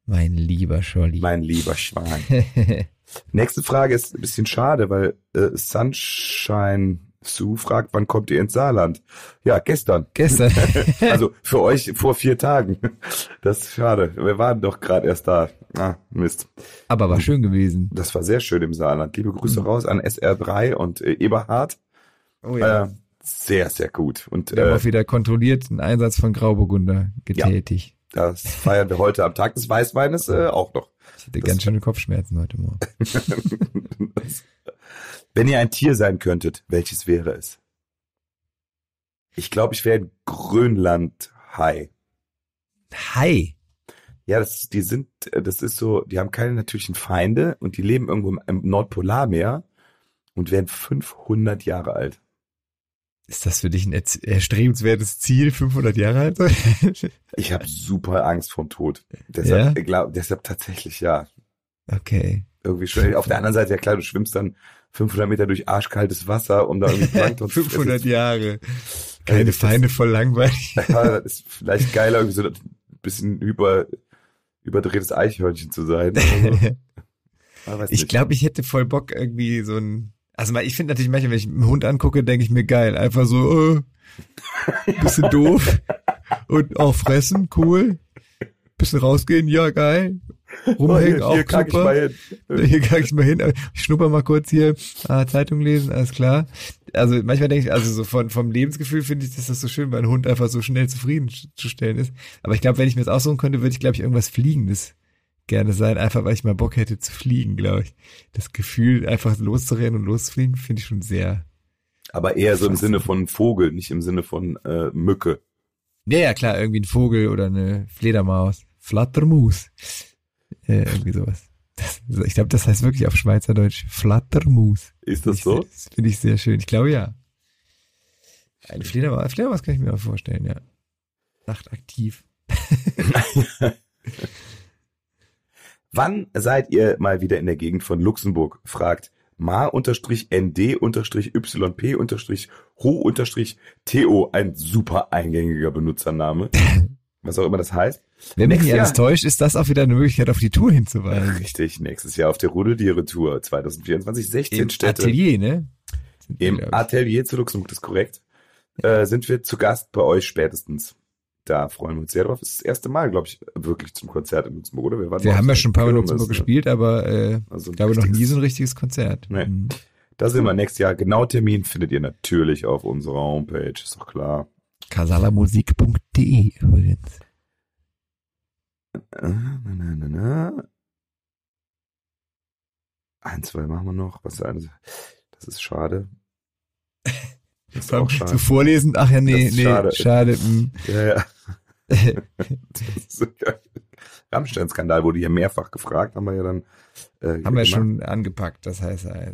Mein lieber Scholli.
mein lieber Schwan. Nächste Frage ist ein bisschen schade, weil äh, Sunshine Sue fragt, wann kommt ihr ins Saarland? Ja, gestern.
Gestern.
Also für euch vor vier Tagen. Das ist schade. Wir waren doch gerade erst da. Ah, Mist.
Aber war schön gewesen.
Das war sehr schön im Saarland. Liebe Grüße
Mhm.
raus an SR3 und äh, Eberhard.
Oh
Äh, sehr, sehr gut. Und
Wir haben
äh,
auch wieder kontrolliert einen Einsatz von Grauburgunder getätigt.
Das feiern wir heute am Tag des Weißweines äh, auch noch.
Ich hatte
Das-
ganz schöne Kopfschmerzen heute Morgen.
Wenn ihr ein Tier sein könntet, welches wäre es? Ich glaube, ich wäre ein Grönlandhai.
Hi.
Ja, das, die sind, äh, das ist so, die haben keine natürlichen Feinde und die leben irgendwo im, im Nordpolarmeer und werden 500 Jahre alt.
Ist das für dich ein erstrebenswertes Ziel, 500 Jahre alt?
Ich habe super Angst vorm Tod. Deshalb,
Ja?
glaub, deshalb tatsächlich ja.
okay.
Irgendwie schon. Auf der anderen Seite, ja klar, du schwimmst dann 500 Meter durch arschkaltes Wasser, um da irgendwie Plankton zu
500
fressen.
Jahre. Keine Feinde, voll langweilig.
Ja, das ist vielleicht geiler, irgendwie so ein bisschen über, überdrehtes Eichhörnchen zu sein. so.
Ich glaube, ich hätte voll Bock irgendwie so ein. Also mal, ich finde natürlich manchmal, wenn ich einen Hund angucke, denke ich mir geil. Einfach so, äh, bisschen doof und auch fressen, cool. Bisschen rausgehen, ja geil.
Oh,
Rumhängen,
hier,
auch
hier kack ich
super.
mal hin.
Hier kann ich mal hin. Ich schnupper mal kurz hier, ah, Zeitung lesen, alles klar. Also manchmal denke ich, also so von, vom Lebensgefühl finde ich, dass das so schön, weil ein Hund einfach so schnell zufriedenzustellen ist. Aber ich glaube, wenn ich mir das aussuchen könnte, würde ich, glaube ich, irgendwas Fliegendes gerne sein, einfach weil ich mal Bock hätte zu fliegen, glaube ich. Das Gefühl, einfach loszurennen und loszufliegen, finde ich schon sehr.
Aber eher so im Sinne von Vogel, nicht im Sinne von äh, Mücke.
Ja, ja, klar, irgendwie ein Vogel oder eine Fledermaus. Flattermus. Äh, irgendwie sowas. Das, ich glaube, das heißt wirklich auf Schweizerdeutsch Flattermus.
Ist das so?
Das finde ich sehr schön. Ich glaube ja. Eine Fledermaus, Fledermaus kann ich mir auch vorstellen, ja. Nachtaktiv.
Wann seid ihr mal wieder in der Gegend von Luxemburg? fragt ma-nd-yp-ho-to, ein super eingängiger Benutzername. Was auch immer das heißt.
Wenn mich nicht alles täuscht, ist das auch wieder eine Möglichkeit, auf die Tour hinzuweisen.
Richtig, nächstes Jahr auf der Rudeltiere-Tour 2024, 16
Im
Städte.
Atelier, ne?
Im. Atelier zu Luxemburg, das ist korrekt. Äh, sind wir zu Gast bei euch spätestens. Da freuen wir uns sehr drauf. Es ist das erste Mal, glaube ich, wirklich zum Konzert in Luxemburg, oder? waren
Wir haben ja schon ein paar Mal in Luxemburg gespielt, aber äh,
Also
ich glaube noch nie so ein richtiges Konzert.
Nee.
Mhm.
Da sind wir nächstes Jahr. Genau Termin findet ihr natürlich auf unserer Homepage, ist doch klar.
Casalamusik.de übrigens.
Äh, na, na, na, na. Ein, zwei machen wir noch. Was? Das ist schade. Das ist auch
Zu
schade.
vorlesen, ach ja, nee, nee,
schade.
schade. mm.
Ja, ja. So geil. Rammstein-Skandal wurde hier mehrfach gefragt, haben wir ja dann. Äh,
Haben wir
gemacht.
schon angepackt, das heißt, äh,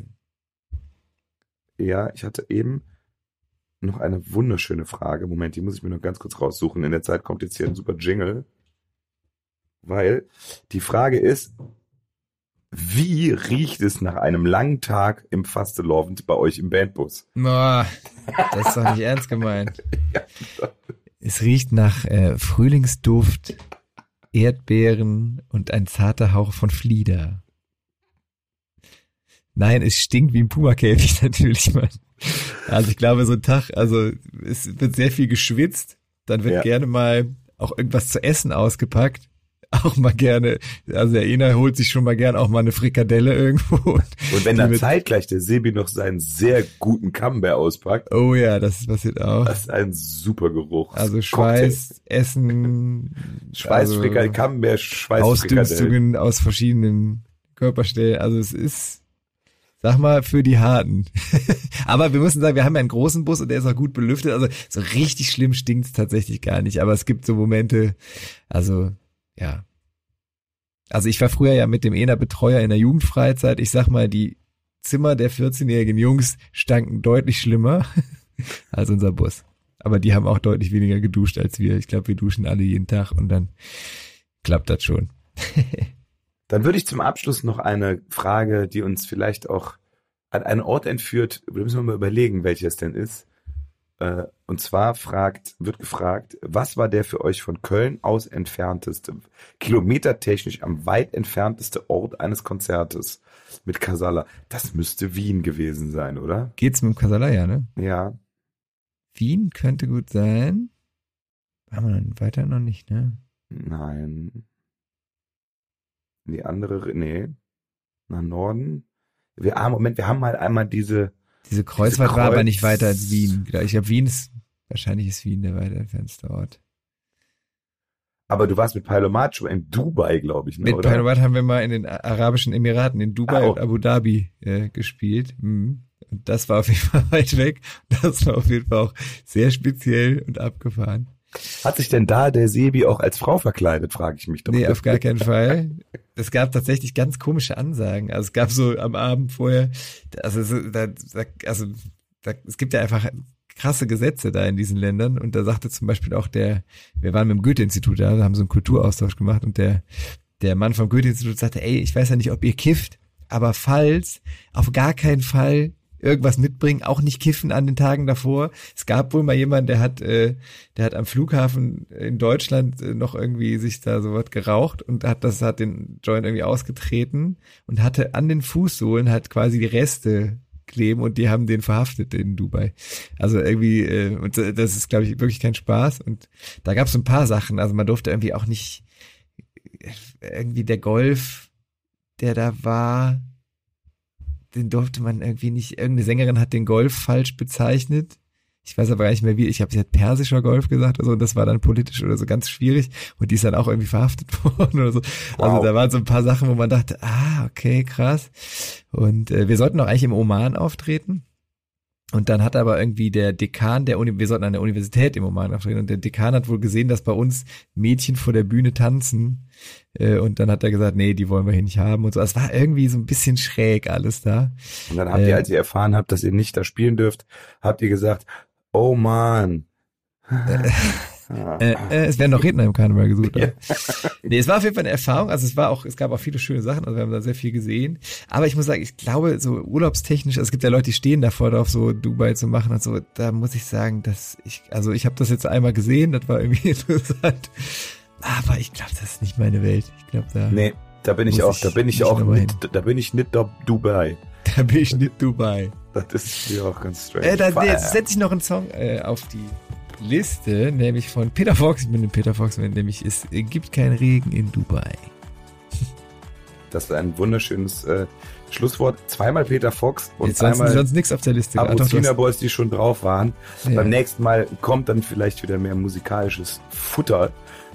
Ja, ich hatte eben noch eine wunderschöne Frage. Moment, die muss ich mir noch ganz kurz raussuchen. In der Zeit kommt jetzt hier ein super Jingle. Weil die Frage ist, wie riecht es nach einem langen Tag im Fastelovend bei euch im Bandbus?
boah, das ist doch nicht ernst gemeint. Es riecht nach äh, Frühlingsduft, Erdbeeren und ein zarter Hauch von Flieder. Nein, es stinkt wie ein Pumakäfig natürlich, Mann. Also ich glaube, so ein Tag, also es wird sehr viel geschwitzt, dann wird
Ja.
gerne mal auch irgendwas zu essen ausgepackt. Auch mal gerne, also der Ena holt sich schon mal gern auch mal eine Frikadelle irgendwo. Und,
Und wenn dann zeitgleich der Sebi noch seinen sehr guten Camembert auspackt,
Oh ja, das passiert auch.
das ist ein super Geruch.
Also Schweiß, Essen,
Schweißfrikadelle,
also
Camembert, Schweißfrikadelle.
Ausdünstungen aus verschiedenen Körperstellen. Also es ist, sag mal, für die Harten. aber wir müssen sagen, wir haben ja einen großen Bus und der ist auch gut belüftet. Also so richtig schlimm stinkt's tatsächlich gar nicht. Aber es gibt so Momente, also ja. Also ich war früher ja mit dem Ena Betreuer in der Jugendfreizeit. Ich sag mal, die Zimmer der 14-jährigen Jungs stanken deutlich schlimmer als unser Bus. Aber die haben auch deutlich weniger geduscht als wir. Ich glaube, wir duschen alle jeden Tag und dann klappt das schon.
Dann würde ich zum Abschluss noch eine Frage, die uns vielleicht auch an einen Ort entführt, da müssen wir mal überlegen, welcher es denn ist. Und zwar fragt, wird gefragt, was war der für euch von Köln aus entfernteste, kilometertechnisch am weit entfernteste Ort eines Konzertes mit Casala? Das müsste Wien gewesen sein, oder?
Geht's mit dem Kasala, ja, ne?
Ja.
Wien könnte gut sein. Haben wir dann weiter noch nicht, ne?
Nein. Die andere, nee. Nach Norden. Wir, ah, Moment, wir haben mal einmal diese,
Diese Kreuzfahrt war aber
Kreuz-
nicht weiter als Wien. Ich glaube, Wien ist, wahrscheinlich ist Wien der weiter entfernte Ort.
aber du warst mit Palomacho in Dubai, glaube ich, ne,
Mit? Panomat haben wir mal in den Arabischen Emiraten, in Dubai
Ah, oh.
und Abu Dhabi äh, gespielt. Mhm. Und das war auf jeden Fall weit weg. Das war auf jeden Fall auch sehr speziell und abgefahren.
Hat sich denn da der Sebi auch als Frau verkleidet, frage ich mich doch.
Nee, auf gar keinen Fall. Es gab tatsächlich ganz komische Ansagen. Also es gab so am Abend vorher, also, so, da, da, also da, es gibt ja einfach krasse Gesetze da in diesen Ländern und da sagte zum Beispiel auch der, wir waren mit dem Goethe-Institut da, haben so einen Kulturaustausch gemacht und der, der Mann vom Goethe-Institut sagte, ey, ich weiß ja nicht, ob ihr kifft, aber falls, auf gar keinen Fall irgendwas mitbringen, auch nicht kiffen an den Tagen davor. Es gab wohl mal jemanden, der hat, äh, der hat am Flughafen in Deutschland äh, noch irgendwie sich da so was geraucht und hat das, hat den Joint irgendwie ausgetreten und hatte an den Fußsohlen halt quasi die Reste kleben und die haben den verhaftet in Dubai. Also irgendwie, äh, und das ist, glaube ich, wirklich kein Spaß. Und da gab es ein paar Sachen. Also man durfte irgendwie auch nicht irgendwie der Golf, der da war, den durfte man irgendwie nicht, irgendeine Sängerin hat den Golf falsch bezeichnet. Ich weiß aber gar nicht mehr wie, ich habe sie hat persischer Golf gesagt oder so, und das war dann politisch oder so ganz schwierig und die ist dann auch irgendwie verhaftet worden oder so. Also
Wow.
da waren so ein paar Sachen, wo man dachte, ah, okay, krass. Und äh, wir sollten auch eigentlich im Oman auftreten. Und dann hat aber irgendwie der Dekan der Uni, wir sollten an der Universität im Oman auftreten und der Dekan hat wohl gesehen, dass bei uns Mädchen vor der Bühne tanzen äh, und dann hat er gesagt, nee, die wollen wir hier nicht haben und so. Es war irgendwie so ein bisschen schräg alles da.
Und dann habt ihr,
Äh.
als ihr erfahren habt, dass ihr nicht da spielen dürft, habt ihr gesagt, oh man.
Äh, äh, es werden noch Redner im Karneval gesucht. Ja. Nee, es war auf jeden Fall eine Erfahrung. Also es war auch, es gab auch viele schöne Sachen. Also wir haben da sehr viel gesehen. Aber ich muss sagen, ich glaube, so urlaubstechnisch, also es gibt ja Leute, die stehen davor drauf, so Dubai zu machen und so. Da muss ich sagen, dass ich, also ich habe das jetzt einmal gesehen, das war irgendwie interessant. Aber ich glaube, das ist nicht meine Welt. Ich glaube, da,
Nee, da bin ich auch, da bin ich
nicht
auch nicht, da bin ich nicht Dubai.
da bin ich nicht Dubai.
Das ist mir auch ganz strange.
Äh, da, setze ich noch einen Song äh, auf die Liste, nämlich von Peter Fox. Ich bin ein Peter Fox, nämlich es gibt keinen Regen in Dubai.
Das ist ein wunderschönes äh, Schlusswort. Zweimal Peter Fox und
Jetzt
einmal
sonst nichts auf der Liste. Hast-
Boys, die schon drauf waren.
Ja.
Beim nächsten Mal kommt dann vielleicht wieder mehr musikalisches Futter.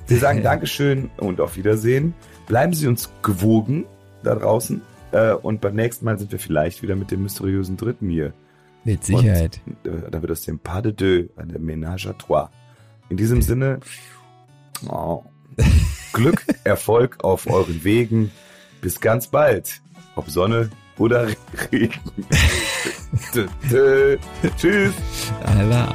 Wir sagen Dankeschön und auf Wiedersehen. Bleiben Sie uns gewogen da draußen. Äh, und beim nächsten Mal sind wir vielleicht wieder mit dem mysteriösen Dritten hier.
Mit Sicherheit.
Und, äh, da wird aus dem Pas de deux eine Ménage à trois. In diesem Sinne, oh, Glück, Erfolg auf euren Wegen. Bis ganz bald. Ob Sonne oder Regen. Tschüss.
Allah.